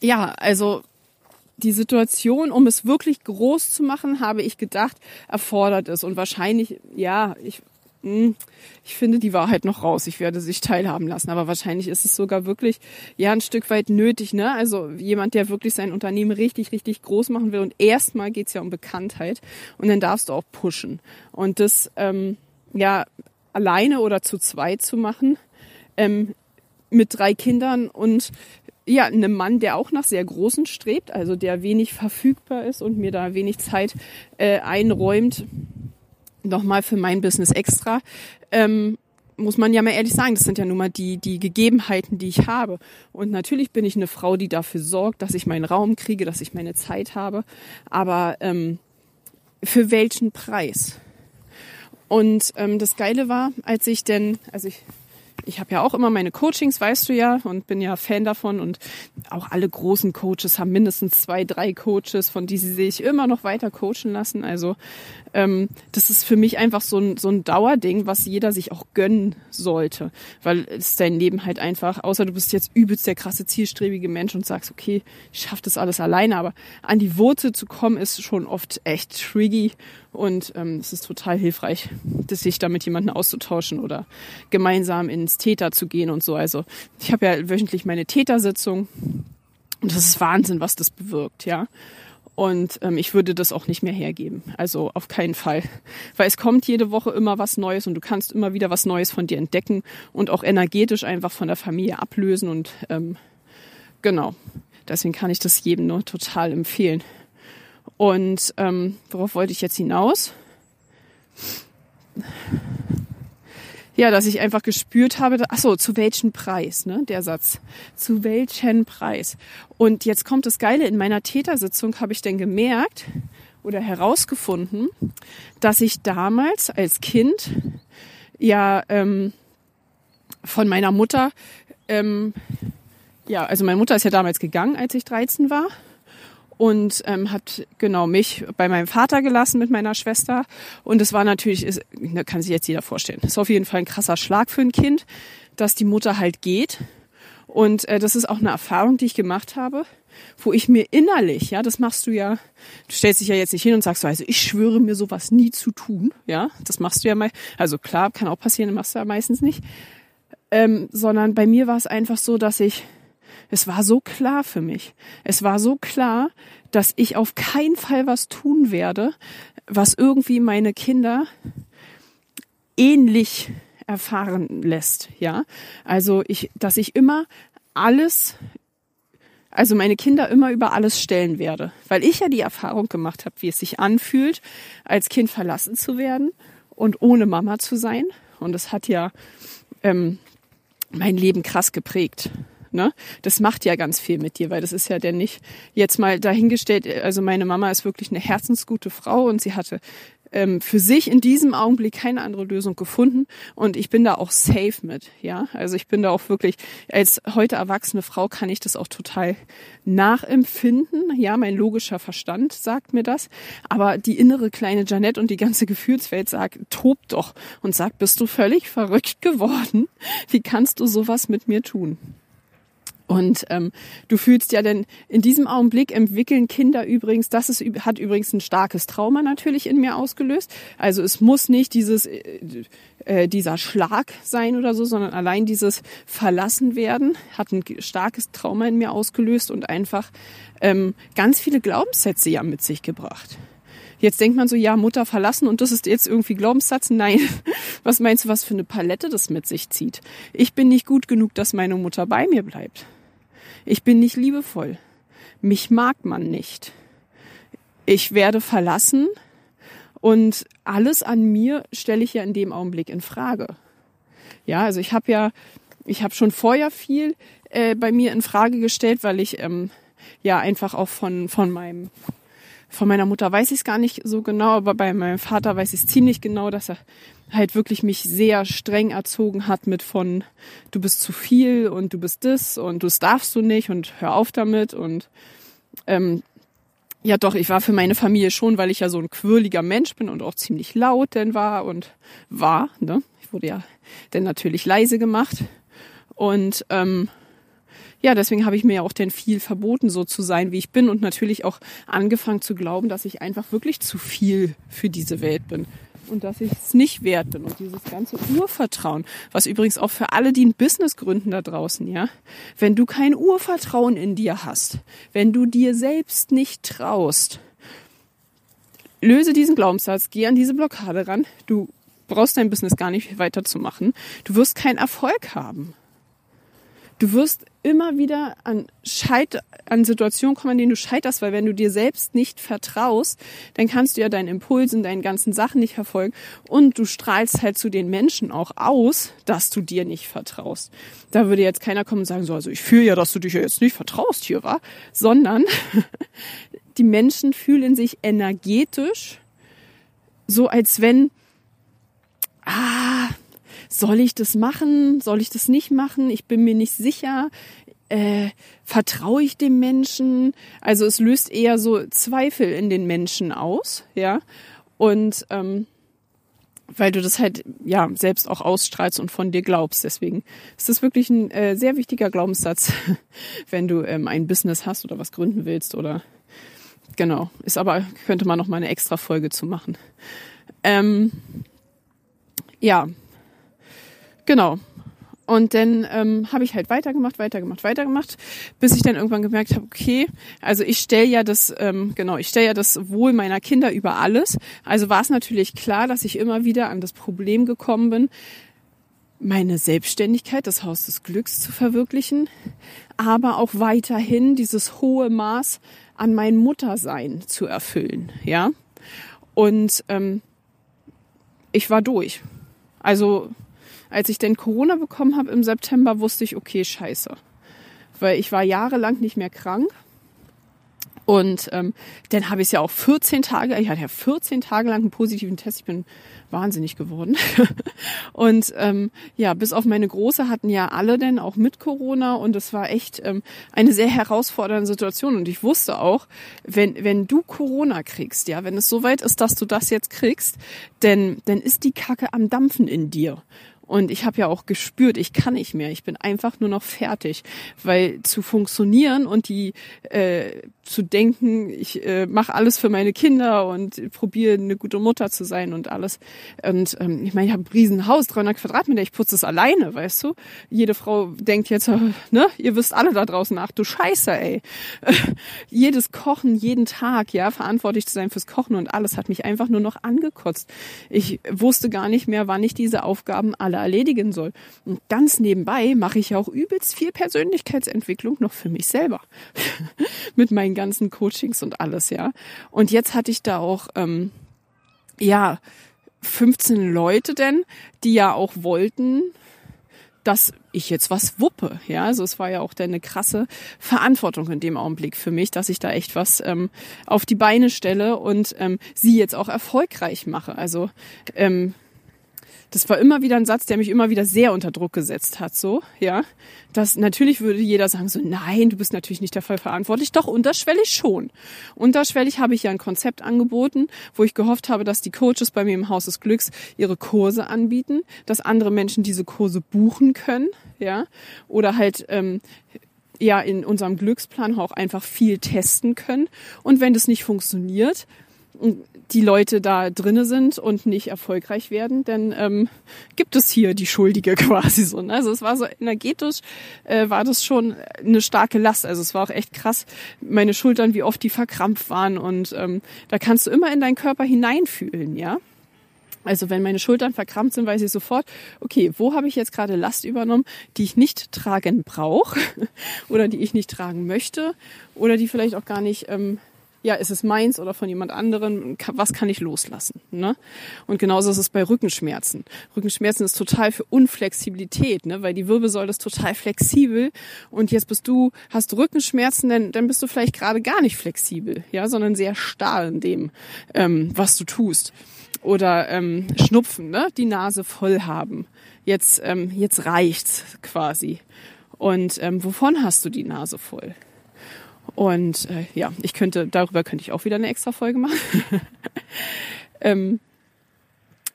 ja, also die Situation, um es wirklich groß zu machen, habe ich gedacht, erfordert es. Und wahrscheinlich, ja, ich, hm, ich finde die Wahrheit noch raus. Ich werde sich teilhaben lassen. Aber wahrscheinlich ist es sogar wirklich, ja, ein Stück weit nötig, ne? Also jemand, der wirklich sein Unternehmen richtig, richtig groß machen will. Und erstmal geht's ja um Bekanntheit. Und dann darfst du auch pushen. Und das, ähm, ja, alleine oder zu zweit zu machen, ähm, mit drei Kindern und ja, einem Mann, der auch nach sehr großen strebt, also der wenig verfügbar ist und mir da wenig Zeit äh, einräumt, nochmal für mein Business extra, ähm, muss man ja mal ehrlich sagen, das sind ja nun mal die, die Gegebenheiten, die ich habe. Und natürlich bin ich eine Frau, die dafür sorgt, dass ich meinen Raum kriege, dass ich meine Zeit habe. Aber ähm, für welchen Preis? Und ähm, das Geile war, als ich denn, also ich ich habe ja auch immer meine Coachings, weißt du ja, und bin ja Fan davon. Und auch alle großen Coaches haben mindestens zwei, drei Coaches, von die sie sich immer noch weiter coachen lassen. Also ähm, das ist für mich einfach so ein, so ein Dauerding, was jeder sich auch gönnen sollte. Weil es dein Leben halt einfach, außer du bist jetzt übelst der krasse, zielstrebige Mensch und sagst, okay, ich schaffe das alles alleine, aber an die Wurzel zu kommen, ist schon oft echt tricky. Und ähm, es ist total hilfreich, sich da mit jemandem auszutauschen oder gemeinsam ins Täter zu gehen und so. Also ich habe ja wöchentlich meine Tätersitzung und das ist Wahnsinn, was das bewirkt, ja. Und ähm, ich würde das auch nicht mehr hergeben. Also auf keinen Fall. Weil es kommt jede Woche immer was Neues und du kannst immer wieder was Neues von dir entdecken und auch energetisch einfach von der Familie ablösen. Und ähm, genau. Deswegen kann ich das jedem nur total empfehlen. Und ähm, worauf wollte ich jetzt hinaus? Ja, dass ich einfach gespürt habe, ach so, zu welchem Preis, ne, der Satz. Zu welchem Preis? Und jetzt kommt das Geile, in meiner Tätersitzung habe ich denn gemerkt oder herausgefunden, dass ich damals als Kind ja ähm, von meiner Mutter, ähm, ja, also meine Mutter ist ja damals gegangen, als ich 13 war und ähm, hat genau mich bei meinem Vater gelassen mit meiner Schwester. Und es war natürlich, ist, da kann sich jetzt jeder vorstellen, ist auf jeden Fall ein krasser Schlag für ein Kind, dass die Mutter halt geht. Und äh, das ist auch eine Erfahrung, die ich gemacht habe, wo ich mir innerlich, ja, das machst du ja, du stellst dich ja jetzt nicht hin und sagst so, also ich schwöre mir sowas nie zu tun, ja, das machst du ja mal, also klar, kann auch passieren, machst du ja meistens nicht, ähm, sondern bei mir war es einfach so, dass ich es war so klar für mich. Es war so klar, dass ich auf keinen Fall was tun werde, was irgendwie meine Kinder ähnlich erfahren lässt, ja. Also ich, dass ich immer alles, also meine Kinder immer über alles stellen werde, weil ich ja die Erfahrung gemacht habe, wie es sich anfühlt, als Kind verlassen zu werden und ohne Mama zu sein. Und es hat ja ähm, mein Leben krass geprägt. Ne? Das macht ja ganz viel mit dir, weil das ist ja denn nicht jetzt mal dahingestellt. Also meine Mama ist wirklich eine herzensgute Frau und sie hatte ähm, für sich in diesem Augenblick keine andere Lösung gefunden und ich bin da auch safe mit, ja. Also ich bin da auch wirklich, als heute erwachsene Frau kann ich das auch total nachempfinden. Ja, mein logischer Verstand sagt mir das. Aber die innere kleine Janette und die ganze Gefühlswelt sagt, tob doch und sagt, bist du völlig verrückt geworden? Wie kannst du sowas mit mir tun? Und ähm, du fühlst ja denn in diesem Augenblick entwickeln Kinder übrigens, das ist, hat übrigens ein starkes Trauma natürlich in mir ausgelöst. Also es muss nicht dieses äh, äh, dieser Schlag sein oder so, sondern allein dieses Verlassen werden hat ein starkes Trauma in mir ausgelöst und einfach ähm, ganz viele Glaubenssätze ja mit sich gebracht. Jetzt denkt man so, ja, Mutter verlassen und das ist jetzt irgendwie Glaubenssatz. Nein, [LAUGHS] was meinst du, was für eine Palette das mit sich zieht? Ich bin nicht gut genug, dass meine Mutter bei mir bleibt. Ich bin nicht liebevoll. Mich mag man nicht. Ich werde verlassen und alles an mir stelle ich ja in dem Augenblick in Frage. Ja, also ich habe ja, ich habe schon vorher viel äh, bei mir in Frage gestellt, weil ich ähm, ja einfach auch von von meinem von meiner Mutter weiß ich es gar nicht so genau, aber bei meinem Vater weiß ich es ziemlich genau, dass er halt wirklich mich sehr streng erzogen hat mit von du bist zu viel und du bist das und das darfst du nicht und hör auf damit und ähm, ja doch, ich war für meine Familie schon, weil ich ja so ein quirliger Mensch bin und auch ziemlich laut denn war und war, ne? Ich wurde ja dann natürlich leise gemacht und ähm, ja, deswegen habe ich mir ja auch denn viel verboten, so zu sein, wie ich bin und natürlich auch angefangen zu glauben, dass ich einfach wirklich zu viel für diese Welt bin und dass ich es nicht wert bin und dieses ganze Urvertrauen, was übrigens auch für alle, die ein Business gründen da draußen, ja, wenn du kein Urvertrauen in dir hast, wenn du dir selbst nicht traust, löse diesen Glaubenssatz, geh an diese Blockade ran, du brauchst dein Business gar nicht weiterzumachen, du wirst keinen Erfolg haben. Du wirst immer wieder an, Scheit an Situationen kommen, an denen du scheiterst, weil wenn du dir selbst nicht vertraust, dann kannst du ja deinen Impulsen, deinen ganzen Sachen nicht verfolgen und du strahlst halt zu den Menschen auch aus, dass du dir nicht vertraust. Da würde jetzt keiner kommen und sagen, so, also ich fühle ja, dass du dich ja jetzt nicht vertraust hier, war, sondern [LAUGHS] die Menschen fühlen sich energetisch so, als wenn, ah, soll ich das machen? Soll ich das nicht machen? Ich bin mir nicht sicher. Äh, vertraue ich dem Menschen? Also es löst eher so Zweifel in den Menschen aus, ja. Und ähm, weil du das halt ja selbst auch ausstrahlst und von dir glaubst. Deswegen ist das wirklich ein äh, sehr wichtiger Glaubenssatz, [LAUGHS] wenn du ähm, ein Business hast oder was gründen willst oder genau. Ist aber könnte man noch mal eine extra Folge zu machen. Ähm, ja, Genau. Und dann ähm, habe ich halt weitergemacht, weitergemacht, weitergemacht, bis ich dann irgendwann gemerkt habe, okay, also ich stelle ja das, ähm, genau, ich stelle ja das Wohl meiner Kinder über alles. Also war es natürlich klar, dass ich immer wieder an das Problem gekommen bin, meine Selbstständigkeit, das Haus des Glücks zu verwirklichen, aber auch weiterhin dieses hohe Maß an mein Muttersein zu erfüllen, ja. Und ähm, ich war durch. Also als ich denn Corona bekommen habe im September, wusste ich, okay, scheiße. Weil ich war jahrelang nicht mehr krank. Und ähm, dann habe ich es ja auch 14 Tage, ich hatte ja 14 Tage lang einen positiven Test. Ich bin wahnsinnig geworden. [LAUGHS] und ähm, ja, bis auf meine Große hatten ja alle denn auch mit Corona und es war echt ähm, eine sehr herausfordernde Situation. Und ich wusste auch, wenn, wenn du Corona kriegst, ja, wenn es so weit ist, dass du das jetzt kriegst, denn dann ist die Kacke am Dampfen in dir. Und ich habe ja auch gespürt, ich kann nicht mehr. Ich bin einfach nur noch fertig, weil zu funktionieren und die äh, zu denken, ich äh, mache alles für meine Kinder und probiere eine gute Mutter zu sein und alles. Und ähm, ich meine, ich habe ein Riesenhaus, 300 Quadratmeter, ich putze es alleine, weißt du? Jede Frau denkt jetzt, äh, ne, ihr wisst alle da draußen, ach du Scheiße, ey. [LAUGHS] Jedes Kochen, jeden Tag, ja, verantwortlich zu sein fürs Kochen und alles hat mich einfach nur noch angekotzt. Ich wusste gar nicht mehr, wann ich diese Aufgaben alle erledigen soll. Und ganz nebenbei mache ich auch übelst viel Persönlichkeitsentwicklung noch für mich selber. [LAUGHS] Mit meinen ganzen Coachings und alles, ja. Und jetzt hatte ich da auch, ähm, ja, 15 Leute denn, die ja auch wollten, dass ich jetzt was wuppe. Ja, also es war ja auch eine krasse Verantwortung in dem Augenblick für mich, dass ich da echt was ähm, auf die Beine stelle und ähm, sie jetzt auch erfolgreich mache. Also ähm, das war immer wieder ein Satz, der mich immer wieder sehr unter Druck gesetzt hat, so, ja. Das, natürlich würde jeder sagen so, nein, du bist natürlich nicht dafür verantwortlich. Doch, unterschwellig schon. Unterschwellig habe ich ja ein Konzept angeboten, wo ich gehofft habe, dass die Coaches bei mir im Haus des Glücks ihre Kurse anbieten, dass andere Menschen diese Kurse buchen können, ja. Oder halt, ähm, ja, in unserem Glücksplan auch einfach viel testen können. Und wenn das nicht funktioniert, die Leute da drinne sind und nicht erfolgreich werden, dann ähm, gibt es hier die Schuldige [LAUGHS] quasi so. Ne? Also es war so energetisch, äh, war das schon eine starke Last. Also es war auch echt krass, meine Schultern, wie oft die verkrampft waren und ähm, da kannst du immer in deinen Körper hineinfühlen, ja. Also wenn meine Schultern verkrampft sind, weiß ich sofort, okay, wo habe ich jetzt gerade Last übernommen, die ich nicht tragen brauche [LAUGHS] oder die ich nicht tragen möchte oder die vielleicht auch gar nicht ähm, ja, ist es meins oder von jemand anderem, was kann ich loslassen? Ne? Und genauso ist es bei Rückenschmerzen. Rückenschmerzen ist total für Unflexibilität, ne? weil die Wirbelsäule ist total flexibel und jetzt bist du, hast Rückenschmerzen, dann, dann bist du vielleicht gerade gar nicht flexibel, ja, sondern sehr starr in dem, ähm, was du tust. Oder ähm, Schnupfen, ne? die Nase voll haben. Jetzt, ähm, jetzt reicht's quasi. Und ähm, wovon hast du die Nase voll? Und äh, ja, ich könnte, darüber könnte ich auch wieder eine extra Folge machen. [LAUGHS] ähm,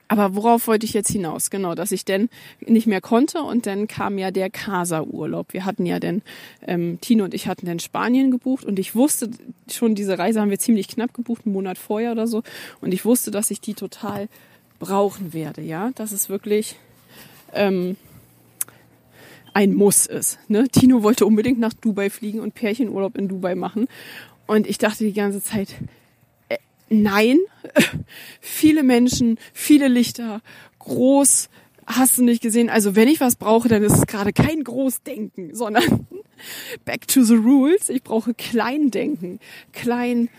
aber worauf wollte ich jetzt hinaus? Genau, dass ich denn nicht mehr konnte und dann kam ja der Casa-Urlaub. Wir hatten ja denn, ähm, Tino und ich hatten dann Spanien gebucht und ich wusste schon, diese Reise haben wir ziemlich knapp gebucht, einen Monat vorher oder so. Und ich wusste, dass ich die total brauchen werde, ja. Das ist wirklich, ähm, ein Muss ist. Ne? Tino wollte unbedingt nach Dubai fliegen und Pärchenurlaub in Dubai machen. Und ich dachte die ganze Zeit, äh, nein, [LAUGHS] viele Menschen, viele Lichter, groß, hast du nicht gesehen. Also wenn ich was brauche, dann ist es gerade kein Großdenken, sondern [LAUGHS] back to the rules. Ich brauche Kleindenken, klein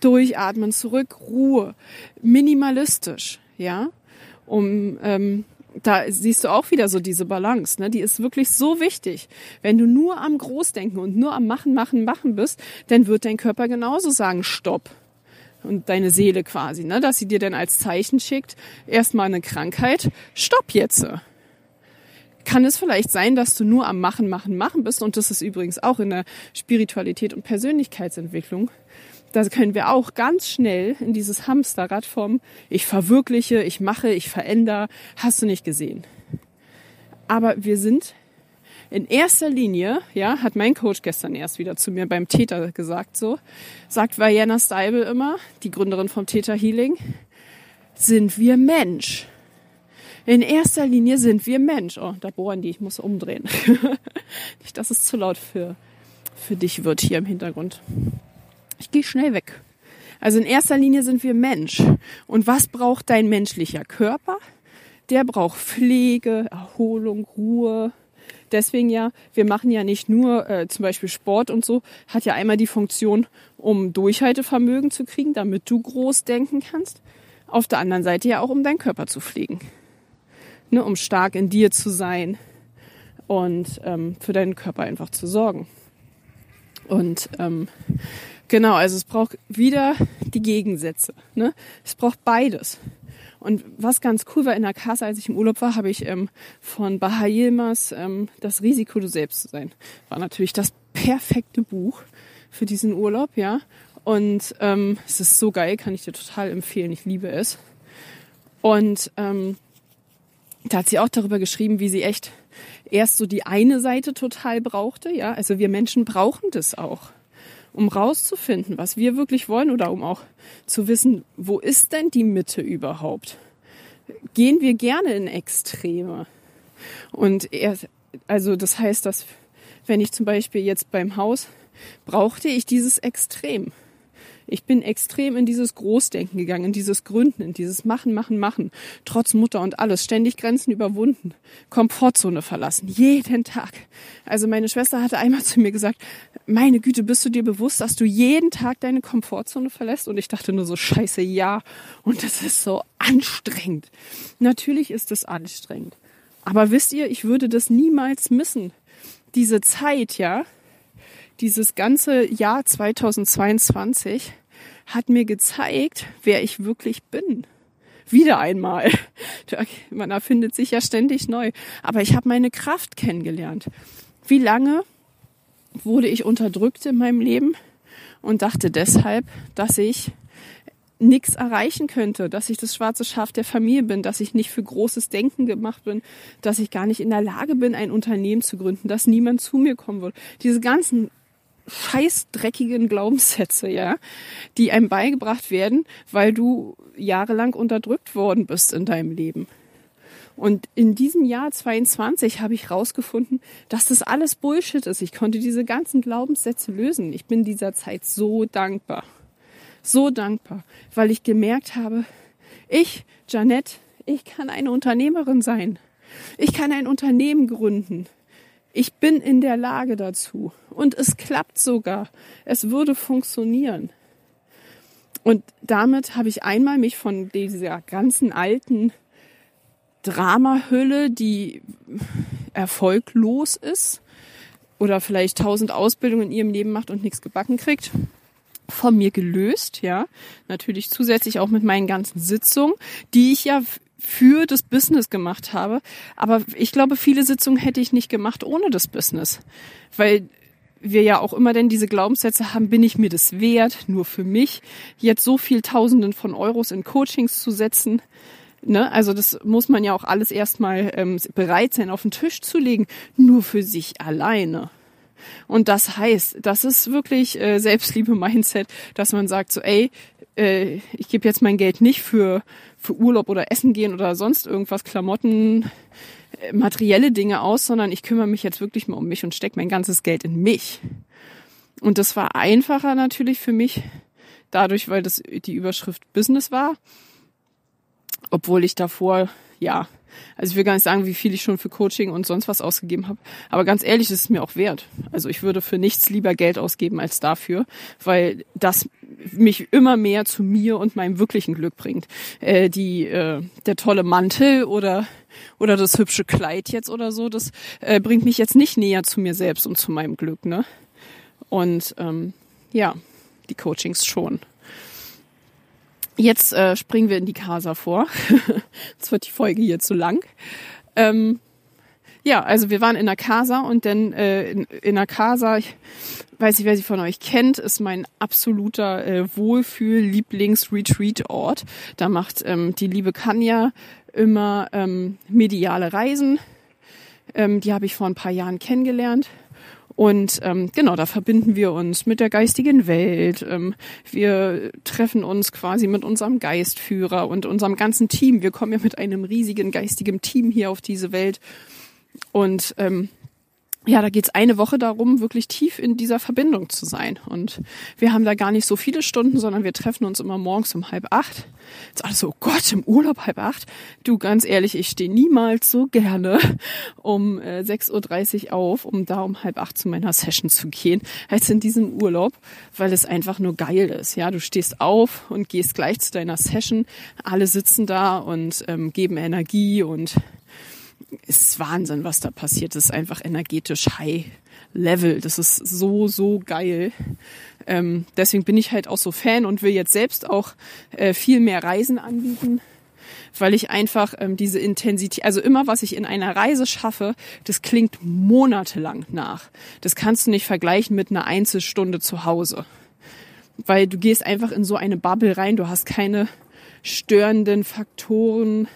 durchatmen, zurück, Ruhe, minimalistisch, ja, um ähm, da siehst du auch wieder so diese Balance, ne? Die ist wirklich so wichtig. Wenn du nur am Großdenken und nur am Machen, Machen, Machen bist, dann wird dein Körper genauso sagen, Stopp. Und deine Seele quasi, ne? Dass sie dir dann als Zeichen schickt, erstmal eine Krankheit, Stopp jetzt. Kann es vielleicht sein, dass du nur am Machen, Machen, Machen bist? Und das ist übrigens auch in der Spiritualität und Persönlichkeitsentwicklung da können wir auch ganz schnell in dieses Hamsterrad vom ich verwirkliche, ich mache, ich verändere, hast du nicht gesehen. Aber wir sind in erster Linie, ja, hat mein Coach gestern erst wieder zu mir beim Täter gesagt, so, sagt Vajana Steibel immer, die Gründerin vom Theta Healing, sind wir Mensch. In erster Linie sind wir Mensch. Oh, da bohren die, ich muss umdrehen. [LAUGHS] Nicht, dass es zu laut für, für dich wird hier im Hintergrund. Ich gehe schnell weg. Also in erster Linie sind wir Mensch. Und was braucht dein menschlicher Körper? Der braucht Pflege, Erholung, Ruhe. Deswegen ja, wir machen ja nicht nur äh, zum Beispiel Sport und so, hat ja einmal die Funktion, um Durchhaltevermögen zu kriegen, damit du groß denken kannst. Auf der anderen Seite ja auch, um deinen Körper zu pflegen. Ne, um stark in dir zu sein und ähm, für deinen Körper einfach zu sorgen. Und ähm, Genau, also es braucht wieder die Gegensätze. Ne? Es braucht beides. Und was ganz cool war in der Kasse, als ich im Urlaub war, habe ich ähm, von Baha Yilmaz ähm, Das Risiko, du selbst zu sein. War natürlich das perfekte Buch für diesen Urlaub, ja. Und ähm, es ist so geil, kann ich dir total empfehlen. Ich liebe es. Und ähm, da hat sie auch darüber geschrieben, wie sie echt erst so die eine Seite total brauchte, ja. Also wir Menschen brauchen das auch um rauszufinden, was wir wirklich wollen oder um auch zu wissen, wo ist denn die Mitte überhaupt? Gehen wir gerne in Extreme? Und er, also das heißt, dass wenn ich zum Beispiel jetzt beim Haus brauchte ich dieses Extrem. Ich bin extrem in dieses Großdenken gegangen, in dieses Gründen, in dieses Machen, Machen, Machen. Trotz Mutter und alles. Ständig Grenzen überwunden. Komfortzone verlassen. Jeden Tag. Also meine Schwester hatte einmal zu mir gesagt, meine Güte, bist du dir bewusst, dass du jeden Tag deine Komfortzone verlässt? Und ich dachte nur so, scheiße, ja. Und das ist so anstrengend. Natürlich ist es anstrengend. Aber wisst ihr, ich würde das niemals missen. Diese Zeit, ja, dieses ganze Jahr 2022 hat mir gezeigt, wer ich wirklich bin. Wieder einmal. [LAUGHS] Man erfindet sich ja ständig neu. Aber ich habe meine Kraft kennengelernt. Wie lange wurde ich unterdrückt in meinem Leben und dachte deshalb, dass ich nichts erreichen könnte, dass ich das schwarze Schaf der Familie bin, dass ich nicht für großes Denken gemacht bin, dass ich gar nicht in der Lage bin, ein Unternehmen zu gründen, dass niemand zu mir kommen wird. Diese ganzen scheiß dreckigen Glaubenssätze, ja, die einem beigebracht werden, weil du jahrelang unterdrückt worden bist in deinem Leben. Und in diesem Jahr 22 habe ich rausgefunden, dass das alles Bullshit ist. Ich konnte diese ganzen Glaubenssätze lösen. Ich bin dieser Zeit so dankbar. So dankbar, weil ich gemerkt habe, ich, Janette, ich kann eine Unternehmerin sein. Ich kann ein Unternehmen gründen. Ich bin in der Lage dazu. Und es klappt sogar. Es würde funktionieren. Und damit habe ich einmal mich von dieser ganzen alten Dramahülle, die erfolglos ist oder vielleicht tausend Ausbildungen in ihrem Leben macht und nichts gebacken kriegt, von mir gelöst, ja. Natürlich zusätzlich auch mit meinen ganzen Sitzungen, die ich ja für das Business gemacht habe. Aber ich glaube, viele Sitzungen hätte ich nicht gemacht ohne das Business. Weil wir ja auch immer denn diese Glaubenssätze haben, bin ich mir das wert, nur für mich, jetzt so viel Tausenden von Euros in Coachings zu setzen. Ne? Also das muss man ja auch alles erstmal ähm, bereit sein, auf den Tisch zu legen, nur für sich alleine. Und das heißt, das ist wirklich äh, Selbstliebe-Mindset, dass man sagt so, ey, äh, ich gebe jetzt mein Geld nicht für, für Urlaub oder Essen gehen oder sonst irgendwas, Klamotten, äh, materielle Dinge aus, sondern ich kümmere mich jetzt wirklich mal um mich und stecke mein ganzes Geld in mich. Und das war einfacher natürlich für mich, dadurch, weil das die Überschrift Business war, obwohl ich davor, ja, also ich will gar nicht sagen, wie viel ich schon für Coaching und sonst was ausgegeben habe. Aber ganz ehrlich, ist mir auch wert. Also ich würde für nichts lieber Geld ausgeben als dafür, weil das mich immer mehr zu mir und meinem wirklichen Glück bringt. Äh, die, äh, der tolle Mantel oder oder das hübsche Kleid jetzt oder so, das äh, bringt mich jetzt nicht näher zu mir selbst und zu meinem Glück, ne? Und ähm, ja, die Coachings schon. Jetzt äh, springen wir in die Casa vor. [LAUGHS] Jetzt wird die Folge hier zu lang. Ähm, ja, also wir waren in der Casa und dann äh, in, in der Casa, ich weiß nicht, wer sie von euch kennt, ist mein absoluter äh, Wohlfühl-Lieblings-Retreat-Ort. Da macht ähm, die liebe Kanja immer ähm, mediale Reisen. Ähm, die habe ich vor ein paar Jahren kennengelernt. Und ähm, genau, da verbinden wir uns mit der geistigen Welt. Ähm, wir treffen uns quasi mit unserem Geistführer und unserem ganzen Team. Wir kommen ja mit einem riesigen geistigen Team hier auf diese Welt. Und ähm, ja, da geht's eine Woche darum, wirklich tief in dieser Verbindung zu sein. Und wir haben da gar nicht so viele Stunden, sondern wir treffen uns immer morgens um halb acht. Jetzt alles so, oh Gott, im Urlaub halb acht. Du, ganz ehrlich, ich stehe niemals so gerne [LAUGHS] um äh, 6.30 Uhr auf, um da um halb acht zu meiner Session zu gehen, als in diesem Urlaub, weil es einfach nur geil ist. Ja, du stehst auf und gehst gleich zu deiner Session. Alle sitzen da und ähm, geben Energie und ist Wahnsinn, was da passiert. Das ist einfach energetisch High Level. Das ist so, so geil. Ähm, deswegen bin ich halt auch so Fan und will jetzt selbst auch äh, viel mehr Reisen anbieten, weil ich einfach ähm, diese Intensität, also immer was ich in einer Reise schaffe, das klingt monatelang nach. Das kannst du nicht vergleichen mit einer Einzelstunde zu Hause. Weil du gehst einfach in so eine Bubble rein, du hast keine störenden Faktoren,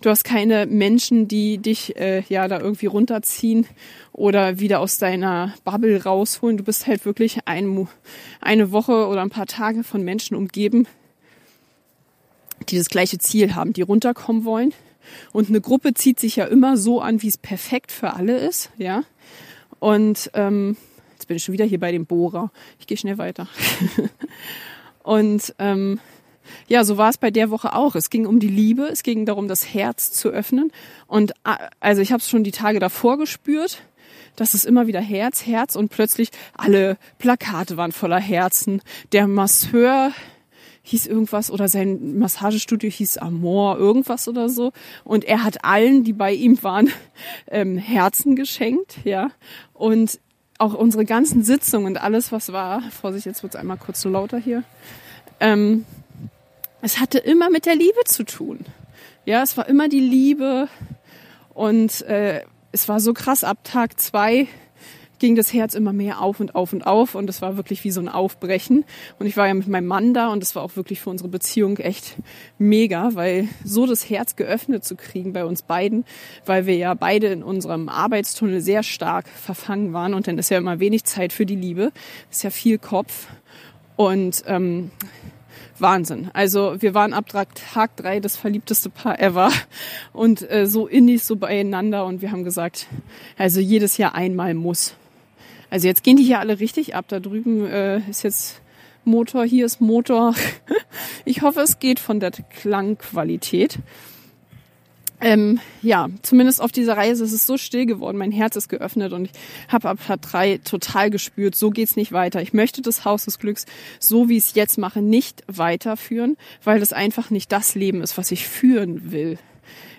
Du hast keine Menschen, die dich äh, ja da irgendwie runterziehen oder wieder aus deiner Bubble rausholen. Du bist halt wirklich ein, eine Woche oder ein paar Tage von Menschen umgeben, die das gleiche Ziel haben, die runterkommen wollen. Und eine Gruppe zieht sich ja immer so an, wie es perfekt für alle ist, ja. Und ähm, jetzt bin ich schon wieder hier bei dem Bohrer. Ich gehe schnell weiter. [LAUGHS] und ähm, ja, so war es bei der Woche auch. Es ging um die Liebe, es ging darum, das Herz zu öffnen. Und also ich habe es schon die Tage davor gespürt, dass es immer wieder Herz, Herz und plötzlich alle Plakate waren voller Herzen. Der Masseur hieß irgendwas oder sein Massagestudio hieß Amor, irgendwas oder so. Und er hat allen, die bei ihm waren, [LAUGHS] ähm, Herzen geschenkt, ja. Und auch unsere ganzen Sitzungen und alles, was war, Vorsicht, jetzt wird's einmal kurz so lauter hier. Ähm, es hatte immer mit der Liebe zu tun. Ja, es war immer die Liebe. Und äh, es war so krass ab Tag zwei ging das Herz immer mehr auf und auf und auf. Und es war wirklich wie so ein Aufbrechen. Und ich war ja mit meinem Mann da und es war auch wirklich für unsere Beziehung echt mega, weil so das Herz geöffnet zu kriegen bei uns beiden, weil wir ja beide in unserem Arbeitstunnel sehr stark verfangen waren. Und dann ist ja immer wenig Zeit für die Liebe, ist ja viel Kopf. Und ähm, Wahnsinn. Also wir waren ab Tag drei das verliebteste Paar ever und äh, so innig so beieinander und wir haben gesagt, also jedes Jahr einmal muss. Also jetzt gehen die hier alle richtig ab. Da drüben äh, ist jetzt Motor, hier ist Motor. [LAUGHS] ich hoffe, es geht von der Klangqualität. Ähm, ja, zumindest auf dieser Reise ist es so still geworden. Mein Herz ist geöffnet und ich habe ab Part 3 total gespürt, so geht's nicht weiter. Ich möchte das Haus des Glücks, so wie ich es jetzt mache, nicht weiterführen, weil es einfach nicht das Leben ist, was ich führen will.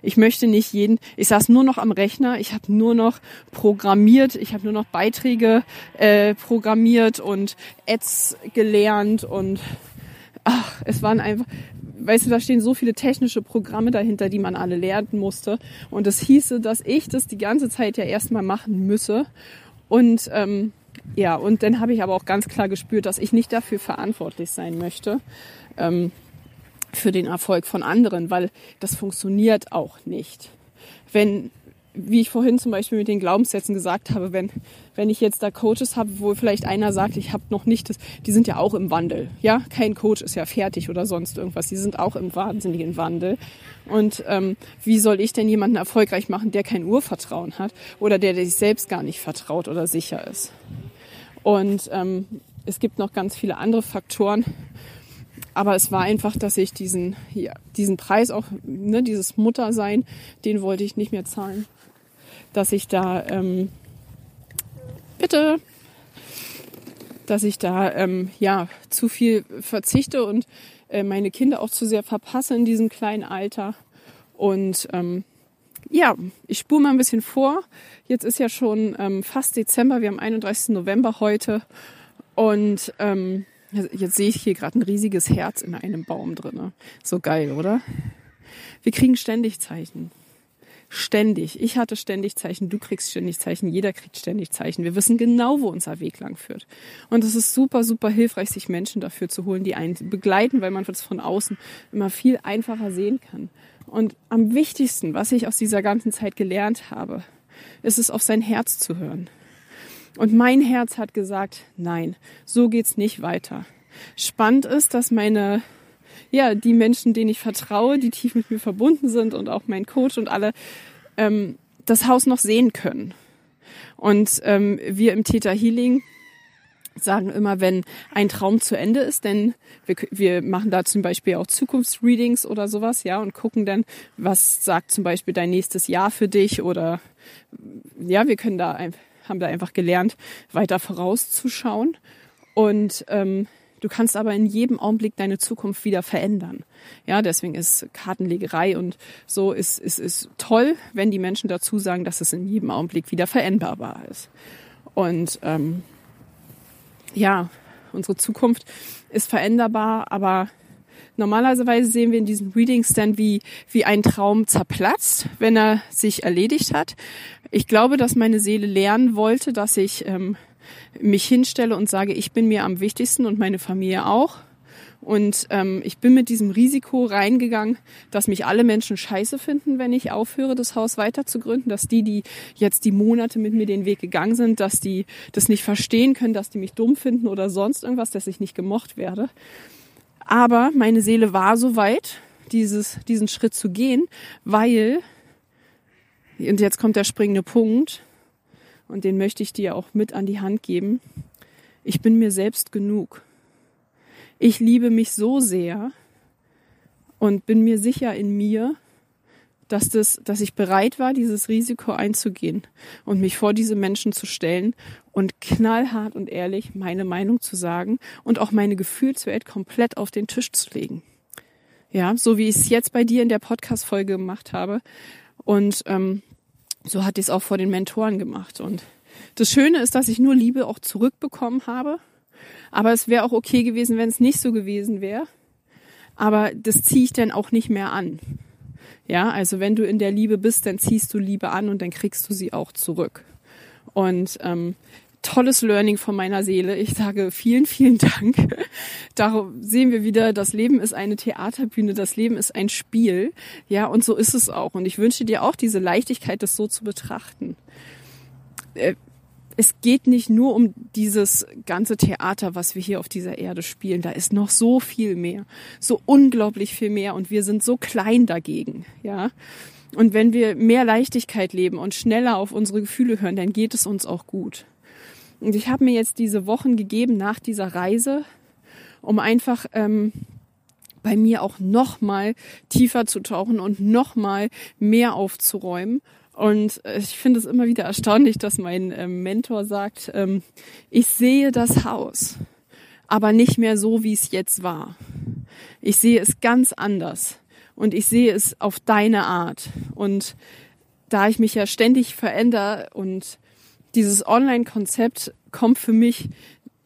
Ich möchte nicht jeden, ich saß nur noch am Rechner, ich habe nur noch programmiert, ich habe nur noch Beiträge äh, programmiert und Ads gelernt und ach, es waren einfach, weißt du, da stehen so viele technische Programme dahinter, die man alle lernen musste. Und das hieße, dass ich das die ganze Zeit ja erstmal machen müsse. Und ähm, ja, und dann habe ich aber auch ganz klar gespürt, dass ich nicht dafür verantwortlich sein möchte. Ähm, für den Erfolg von anderen, weil das funktioniert auch nicht. Wenn, wie ich vorhin zum Beispiel mit den Glaubenssätzen gesagt habe, wenn, wenn ich jetzt da Coaches habe, wo vielleicht einer sagt, ich habe noch nicht das, die sind ja auch im Wandel. Ja, kein Coach ist ja fertig oder sonst irgendwas. Die sind auch im wahnsinnigen Wandel. Und ähm, wie soll ich denn jemanden erfolgreich machen, der kein Urvertrauen hat oder der, der sich selbst gar nicht vertraut oder sicher ist? Und ähm, es gibt noch ganz viele andere Faktoren, aber es war einfach, dass ich diesen, ja, diesen Preis auch, ne, dieses Muttersein, den wollte ich nicht mehr zahlen. Dass ich da, ähm, bitte, dass ich da, ähm, ja, zu viel verzichte und äh, meine Kinder auch zu sehr verpasse in diesem kleinen Alter. Und ähm, ja, ich spule mal ein bisschen vor. Jetzt ist ja schon ähm, fast Dezember, wir haben 31. November heute. Und ähm, Jetzt sehe ich hier gerade ein riesiges Herz in einem Baum drinne. So geil, oder? Wir kriegen ständig Zeichen. Ständig. Ich hatte ständig Zeichen, du kriegst ständig Zeichen, jeder kriegt ständig Zeichen. Wir wissen genau, wo unser Weg lang führt. Und es ist super, super hilfreich, sich Menschen dafür zu holen, die einen begleiten, weil man das von außen immer viel einfacher sehen kann. Und am wichtigsten, was ich aus dieser ganzen Zeit gelernt habe, ist es, auf sein Herz zu hören. Und mein Herz hat gesagt, nein, so geht's nicht weiter. Spannend ist, dass meine, ja, die Menschen, denen ich vertraue, die tief mit mir verbunden sind und auch mein Coach und alle, ähm, das Haus noch sehen können. Und ähm, wir im Theta Healing sagen immer, wenn ein Traum zu Ende ist, denn wir, wir machen da zum Beispiel auch Zukunftsreadings oder sowas, ja, und gucken dann, was sagt zum Beispiel dein nächstes Jahr für dich oder ja, wir können da haben da einfach gelernt, weiter vorauszuschauen. Und ähm, du kannst aber in jedem Augenblick deine Zukunft wieder verändern. Ja, deswegen ist Kartenlegerei und so ist, ist, ist toll, wenn die Menschen dazu sagen, dass es in jedem Augenblick wieder veränderbar ist. Und ähm, ja, unsere Zukunft ist veränderbar, aber Normalerweise sehen wir in diesen Readings dann, wie, wie ein Traum zerplatzt, wenn er sich erledigt hat. Ich glaube, dass meine Seele lernen wollte, dass ich ähm, mich hinstelle und sage, ich bin mir am wichtigsten und meine Familie auch. Und ähm, ich bin mit diesem Risiko reingegangen, dass mich alle Menschen scheiße finden, wenn ich aufhöre, das Haus weiter zu gründen, dass die, die jetzt die Monate mit mir den Weg gegangen sind, dass die das nicht verstehen können, dass die mich dumm finden oder sonst irgendwas, dass ich nicht gemocht werde. Aber meine Seele war so weit, dieses, diesen Schritt zu gehen, weil, und jetzt kommt der springende Punkt, und den möchte ich dir auch mit an die Hand geben, ich bin mir selbst genug. Ich liebe mich so sehr und bin mir sicher in mir, dass das, dass ich bereit war, dieses Risiko einzugehen und mich vor diese Menschen zu stellen und knallhart und ehrlich meine Meinung zu sagen und auch meine Gefühlswelt komplett auf den Tisch zu legen. Ja, so wie ich es jetzt bei dir in der Podcast-Folge gemacht habe. Und ähm, so hat ich es auch vor den Mentoren gemacht. Und das Schöne ist, dass ich nur Liebe auch zurückbekommen habe. Aber es wäre auch okay gewesen, wenn es nicht so gewesen wäre. Aber das ziehe ich dann auch nicht mehr an. Ja, also wenn du in der Liebe bist, dann ziehst du Liebe an und dann kriegst du sie auch zurück. Und ähm, tolles Learning von meiner Seele. Ich sage vielen, vielen Dank. Da sehen wir wieder, das Leben ist eine Theaterbühne, das Leben ist ein Spiel. Ja, und so ist es auch. Und ich wünsche dir auch diese Leichtigkeit, das so zu betrachten. Äh, es geht nicht nur um dieses ganze Theater, was wir hier auf dieser Erde spielen. Da ist noch so viel mehr, so unglaublich viel mehr und wir sind so klein dagegen, ja. Und wenn wir mehr Leichtigkeit leben und schneller auf unsere Gefühle hören, dann geht es uns auch gut. Und ich habe mir jetzt diese Wochen gegeben nach dieser Reise, um einfach ähm, bei mir auch noch mal tiefer zu tauchen und noch mal mehr aufzuräumen. Und äh, ich finde es immer wieder erstaunlich, dass mein ähm, Mentor sagt, ähm, ich sehe das Haus, aber nicht mehr so, wie es jetzt war. Ich sehe es ganz anders und ich sehe es auf deine Art. Und da ich mich ja ständig verändere und dieses Online-Konzept kommt für mich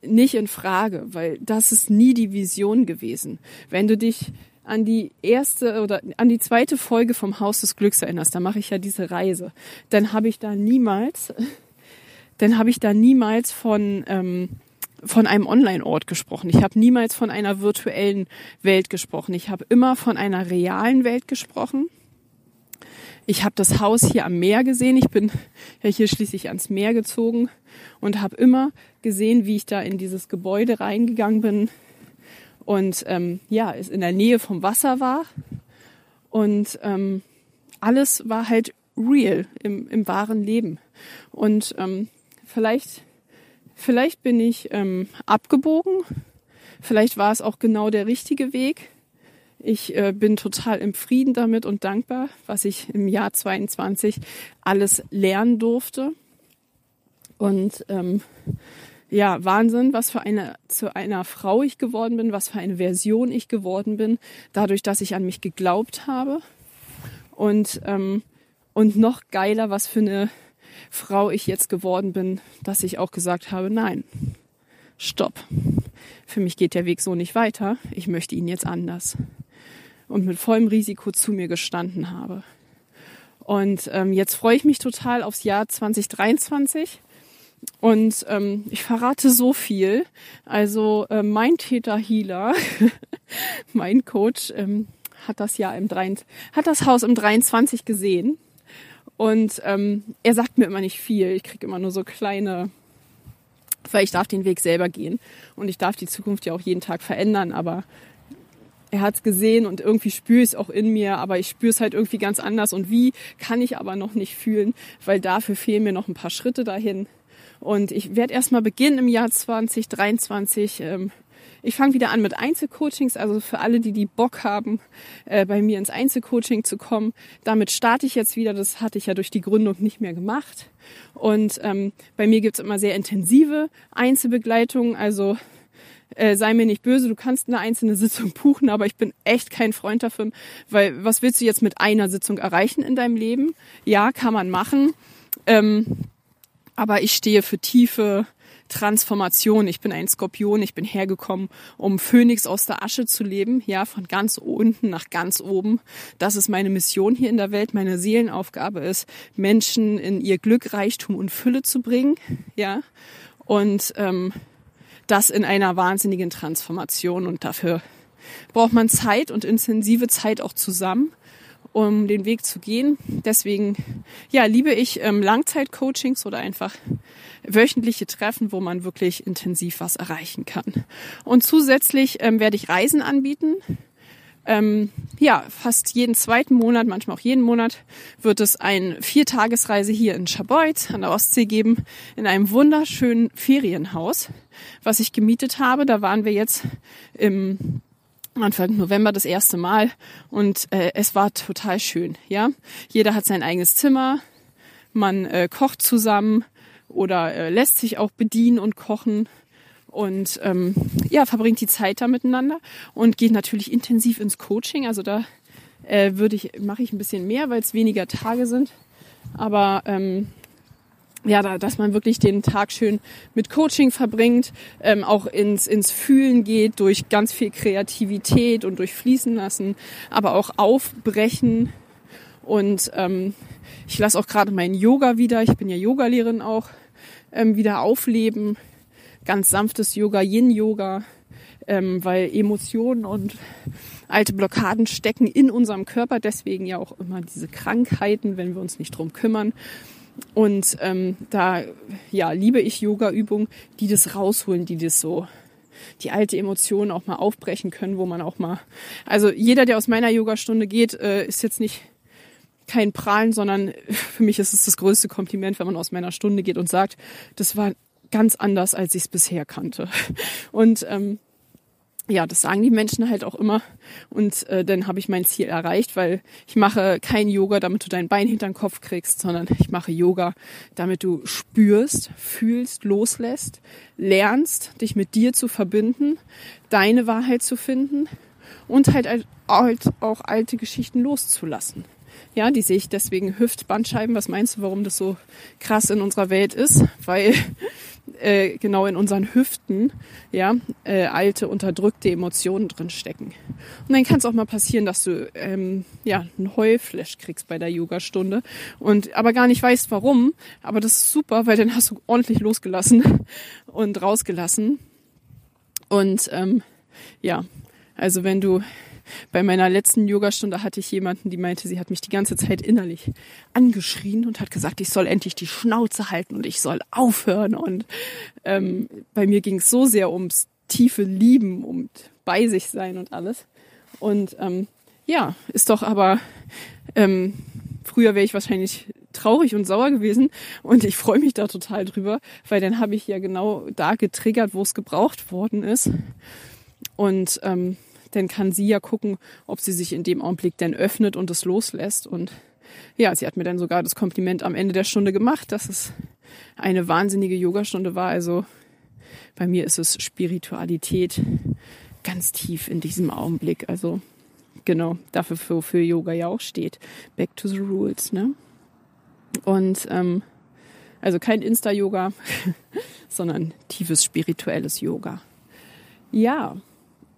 nicht in Frage, weil das ist nie die Vision gewesen. Wenn du dich an die erste oder an die zweite Folge vom Haus des Glücks erinnerst, da mache ich ja diese Reise, dann habe ich da niemals, [LAUGHS] dann habe ich da niemals von ähm, von einem Online-Ort gesprochen. Ich habe niemals von einer virtuellen Welt gesprochen. Ich habe immer von einer realen Welt gesprochen. Ich habe das Haus hier am Meer gesehen. Ich bin [LAUGHS] ja hier schließlich ans Meer gezogen und habe immer gesehen, wie ich da in dieses Gebäude reingegangen bin und ähm, ja, es in der Nähe vom Wasser war und ähm, alles war halt real im, im wahren Leben. Und ähm, vielleicht, vielleicht bin ich ähm, abgebogen, vielleicht war es auch genau der richtige Weg ich äh, bin total im Frieden damit und dankbar, was ich im Jahr 22 alles lernen durfte. Und ähm, ja, Wahnsinn, was für eine zu einer Frau ich geworden bin, was für eine Version ich geworden bin, dadurch, dass ich an mich geglaubt habe. Und ähm, und noch geiler, was für eine Frau ich jetzt geworden bin, dass ich auch gesagt habe, nein, stopp. Für mich geht der Weg so nicht weiter. Ich möchte ihn jetzt anders und mit vollem Risiko zu mir gestanden habe. Und ähm, jetzt freue ich mich total aufs Jahr 2023. Und ähm, ich verrate so viel. Also äh, mein Täter Healer, [LAUGHS] mein Coach, ähm, hat das Jahr im 23, hat das Haus im 23 gesehen. Und ähm, er sagt mir immer nicht viel. Ich kriege immer nur so kleine, weil ich darf den Weg selber gehen. Und ich darf die Zukunft ja auch jeden Tag verändern. Aber er hat es gesehen und irgendwie spüre ich es auch in mir, aber ich spüre es halt irgendwie ganz anders. Und wie kann ich aber noch nicht fühlen, weil dafür fehlen mir noch ein paar Schritte dahin. Und ich werde erstmal beginnen im Jahr 2023. Ähm, ich fange wieder an mit Einzelcoachings, also für alle, die die Bock haben, äh, bei mir ins Einzelcoaching zu kommen. Damit starte ich jetzt wieder. Das hatte ich ja durch die Gründung nicht mehr gemacht. Und ähm, bei mir gibt's immer sehr intensive Einzelbegleitungen. Also äh, sei mir nicht böse, du kannst eine einzelne Sitzung buchen, aber ich bin echt kein Freund davon, weil was willst du jetzt mit einer Sitzung erreichen in deinem Leben? Ja, kann man machen, ähm, aber ich stehe für tiefe Transformation. Ich bin ein Skorpion, ich bin hergekommen, um Phönix aus der Asche zu leben, ja, von ganz unten nach ganz oben. Das ist meine Mission hier in der Welt. Meine Seelenaufgabe ist, Menschen in ihr Glück, Reichtum und Fülle zu bringen, ja. Und ähm, das in einer wahnsinnigen Transformation und dafür braucht man Zeit und intensive Zeit auch zusammen, um den Weg zu gehen. Deswegen, ja, liebe ich ähm, Langzeitcoachings oder einfach wöchentliche Treffen, wo man wirklich intensiv was erreichen kann. Und zusätzlich ähm, werde ich Reisen anbieten ähm, ja, fast jeden zweiten Monat, manchmal auch jeden Monat, wird es eine Viertagesreise hier in Scharbeutz an der Ostsee geben, in einem wunderschönen Ferienhaus, was ich gemietet habe. Da waren wir jetzt im Anfang November das erste Mal und äh, es war total schön. Ja, jeder hat sein eigenes Zimmer, man äh, kocht zusammen oder äh, lässt sich auch bedienen und kochen und ähm, ja verbringt die Zeit da miteinander und geht natürlich intensiv ins Coaching. Also da äh, würde ich mache ich ein bisschen mehr, weil es weniger Tage sind, aber ähm, ja, da, dass man wirklich den Tag schön mit Coaching verbringt, ähm, auch ins, ins Fühlen geht, durch ganz viel Kreativität und durch Fließen lassen, aber auch aufbrechen. Und ähm, ich lasse auch gerade meinen Yoga wieder, ich bin ja Yogalehrerin auch, ähm, wieder aufleben. Ganz sanftes Yoga, Yin-Yoga, ähm, weil Emotionen und alte Blockaden stecken in unserem Körper, deswegen ja auch immer diese Krankheiten, wenn wir uns nicht drum kümmern. Und ähm, da ja, liebe ich Yoga-Übungen, die das rausholen, die das so, die alte Emotionen auch mal aufbrechen können, wo man auch mal. Also jeder, der aus meiner Yogastunde geht, äh, ist jetzt nicht kein Prahlen, sondern [LAUGHS] für mich ist es das größte Kompliment, wenn man aus meiner Stunde geht und sagt, das war ganz anders, als ich es bisher kannte. Und ähm, ja, das sagen die Menschen halt auch immer. Und äh, dann habe ich mein Ziel erreicht, weil ich mache kein Yoga, damit du dein Bein hinter den Kopf kriegst, sondern ich mache Yoga, damit du spürst, fühlst, loslässt, lernst, dich mit dir zu verbinden, deine Wahrheit zu finden und halt, halt auch alte Geschichten loszulassen. Ja, die sehe ich deswegen Hüftbandscheiben. Was meinst du, warum das so krass in unserer Welt ist? Weil äh, genau in unseren Hüften ja äh, alte unterdrückte Emotionen drin stecken. Und dann kann es auch mal passieren, dass du ähm, ja einen Heulflash kriegst bei der Yogastunde und aber gar nicht weißt warum. Aber das ist super, weil dann hast du ordentlich losgelassen und rausgelassen. Und ähm, ja, also wenn du bei meiner letzten Yogastunde hatte ich jemanden, die meinte, sie hat mich die ganze Zeit innerlich angeschrien und hat gesagt, ich soll endlich die Schnauze halten und ich soll aufhören. Und ähm, bei mir ging es so sehr ums tiefe Lieben, um bei sich sein und alles. Und ähm, ja, ist doch aber, ähm, früher wäre ich wahrscheinlich traurig und sauer gewesen und ich freue mich da total drüber, weil dann habe ich ja genau da getriggert, wo es gebraucht worden ist. Und ähm, dann kann sie ja gucken, ob sie sich in dem Augenblick denn öffnet und es loslässt. Und ja, sie hat mir dann sogar das Kompliment am Ende der Stunde gemacht, dass es eine wahnsinnige Yogastunde war. Also bei mir ist es Spiritualität ganz tief in diesem Augenblick. Also genau, dafür, wofür Yoga ja auch steht. Back to the rules, ne? Und ähm, also kein Insta-Yoga, [LAUGHS] sondern tiefes spirituelles Yoga. Ja,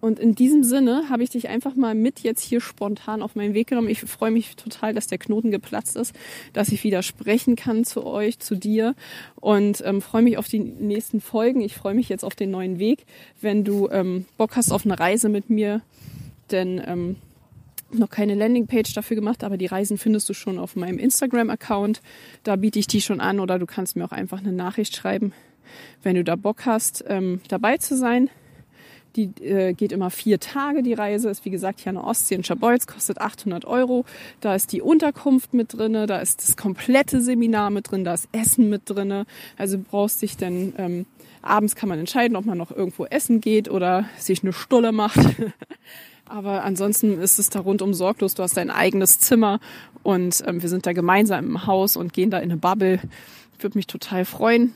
und in diesem Sinne habe ich dich einfach mal mit jetzt hier spontan auf meinen Weg genommen. Ich freue mich total, dass der Knoten geplatzt ist, dass ich wieder sprechen kann zu euch, zu dir und ähm, freue mich auf die nächsten Folgen. Ich freue mich jetzt auf den neuen Weg. Wenn du ähm, Bock hast auf eine Reise mit mir, denn ähm, noch keine Landingpage dafür gemacht, aber die Reisen findest du schon auf meinem Instagram-Account. Da biete ich die schon an oder du kannst mir auch einfach eine Nachricht schreiben, wenn du da Bock hast, ähm, dabei zu sein. Die äh, geht immer vier Tage, die Reise. Ist wie gesagt hier an der Ostsee in Schabolz, kostet 800 Euro. Da ist die Unterkunft mit drinne, da ist das komplette Seminar mit drin, da ist Essen mit drinne. Also du brauchst dich dann, ähm, abends kann man entscheiden, ob man noch irgendwo essen geht oder sich eine Stulle macht. [LAUGHS] Aber ansonsten ist es da rundum sorglos. Du hast dein eigenes Zimmer und ähm, wir sind da gemeinsam im Haus und gehen da in eine Bubble. Würde mich total freuen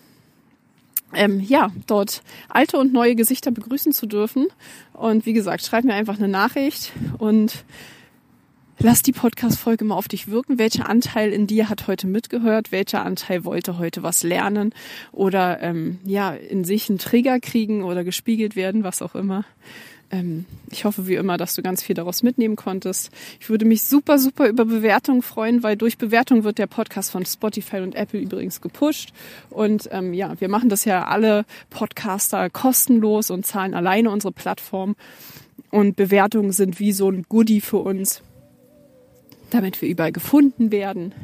ähm, ja, dort alte und neue Gesichter begrüßen zu dürfen. Und wie gesagt, schreib mir einfach eine Nachricht und lass die Podcast-Folge mal auf dich wirken. Welcher Anteil in dir hat heute mitgehört? Welcher Anteil wollte heute was lernen oder ähm, ja in sich einen Trigger kriegen oder gespiegelt werden, was auch immer? Ähm, ich hoffe wie immer, dass du ganz viel daraus mitnehmen konntest. Ich würde mich super, super über Bewertungen freuen, weil durch Bewertung wird der Podcast von Spotify und Apple übrigens gepusht. Und ähm, ja, wir machen das ja alle Podcaster kostenlos und zahlen alleine unsere Plattform. Und Bewertungen sind wie so ein Goodie für uns, damit wir überall gefunden werden.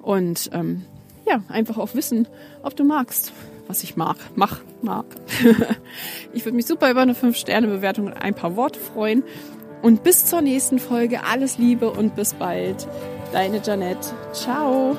Und ähm, ja, einfach auch wissen, ob du magst was ich mag. Mach, mag. [LAUGHS] ich würde mich super über eine 5-Sterne-Bewertung und ein paar Worte freuen. Und bis zur nächsten Folge alles Liebe und bis bald. Deine Janette. Ciao.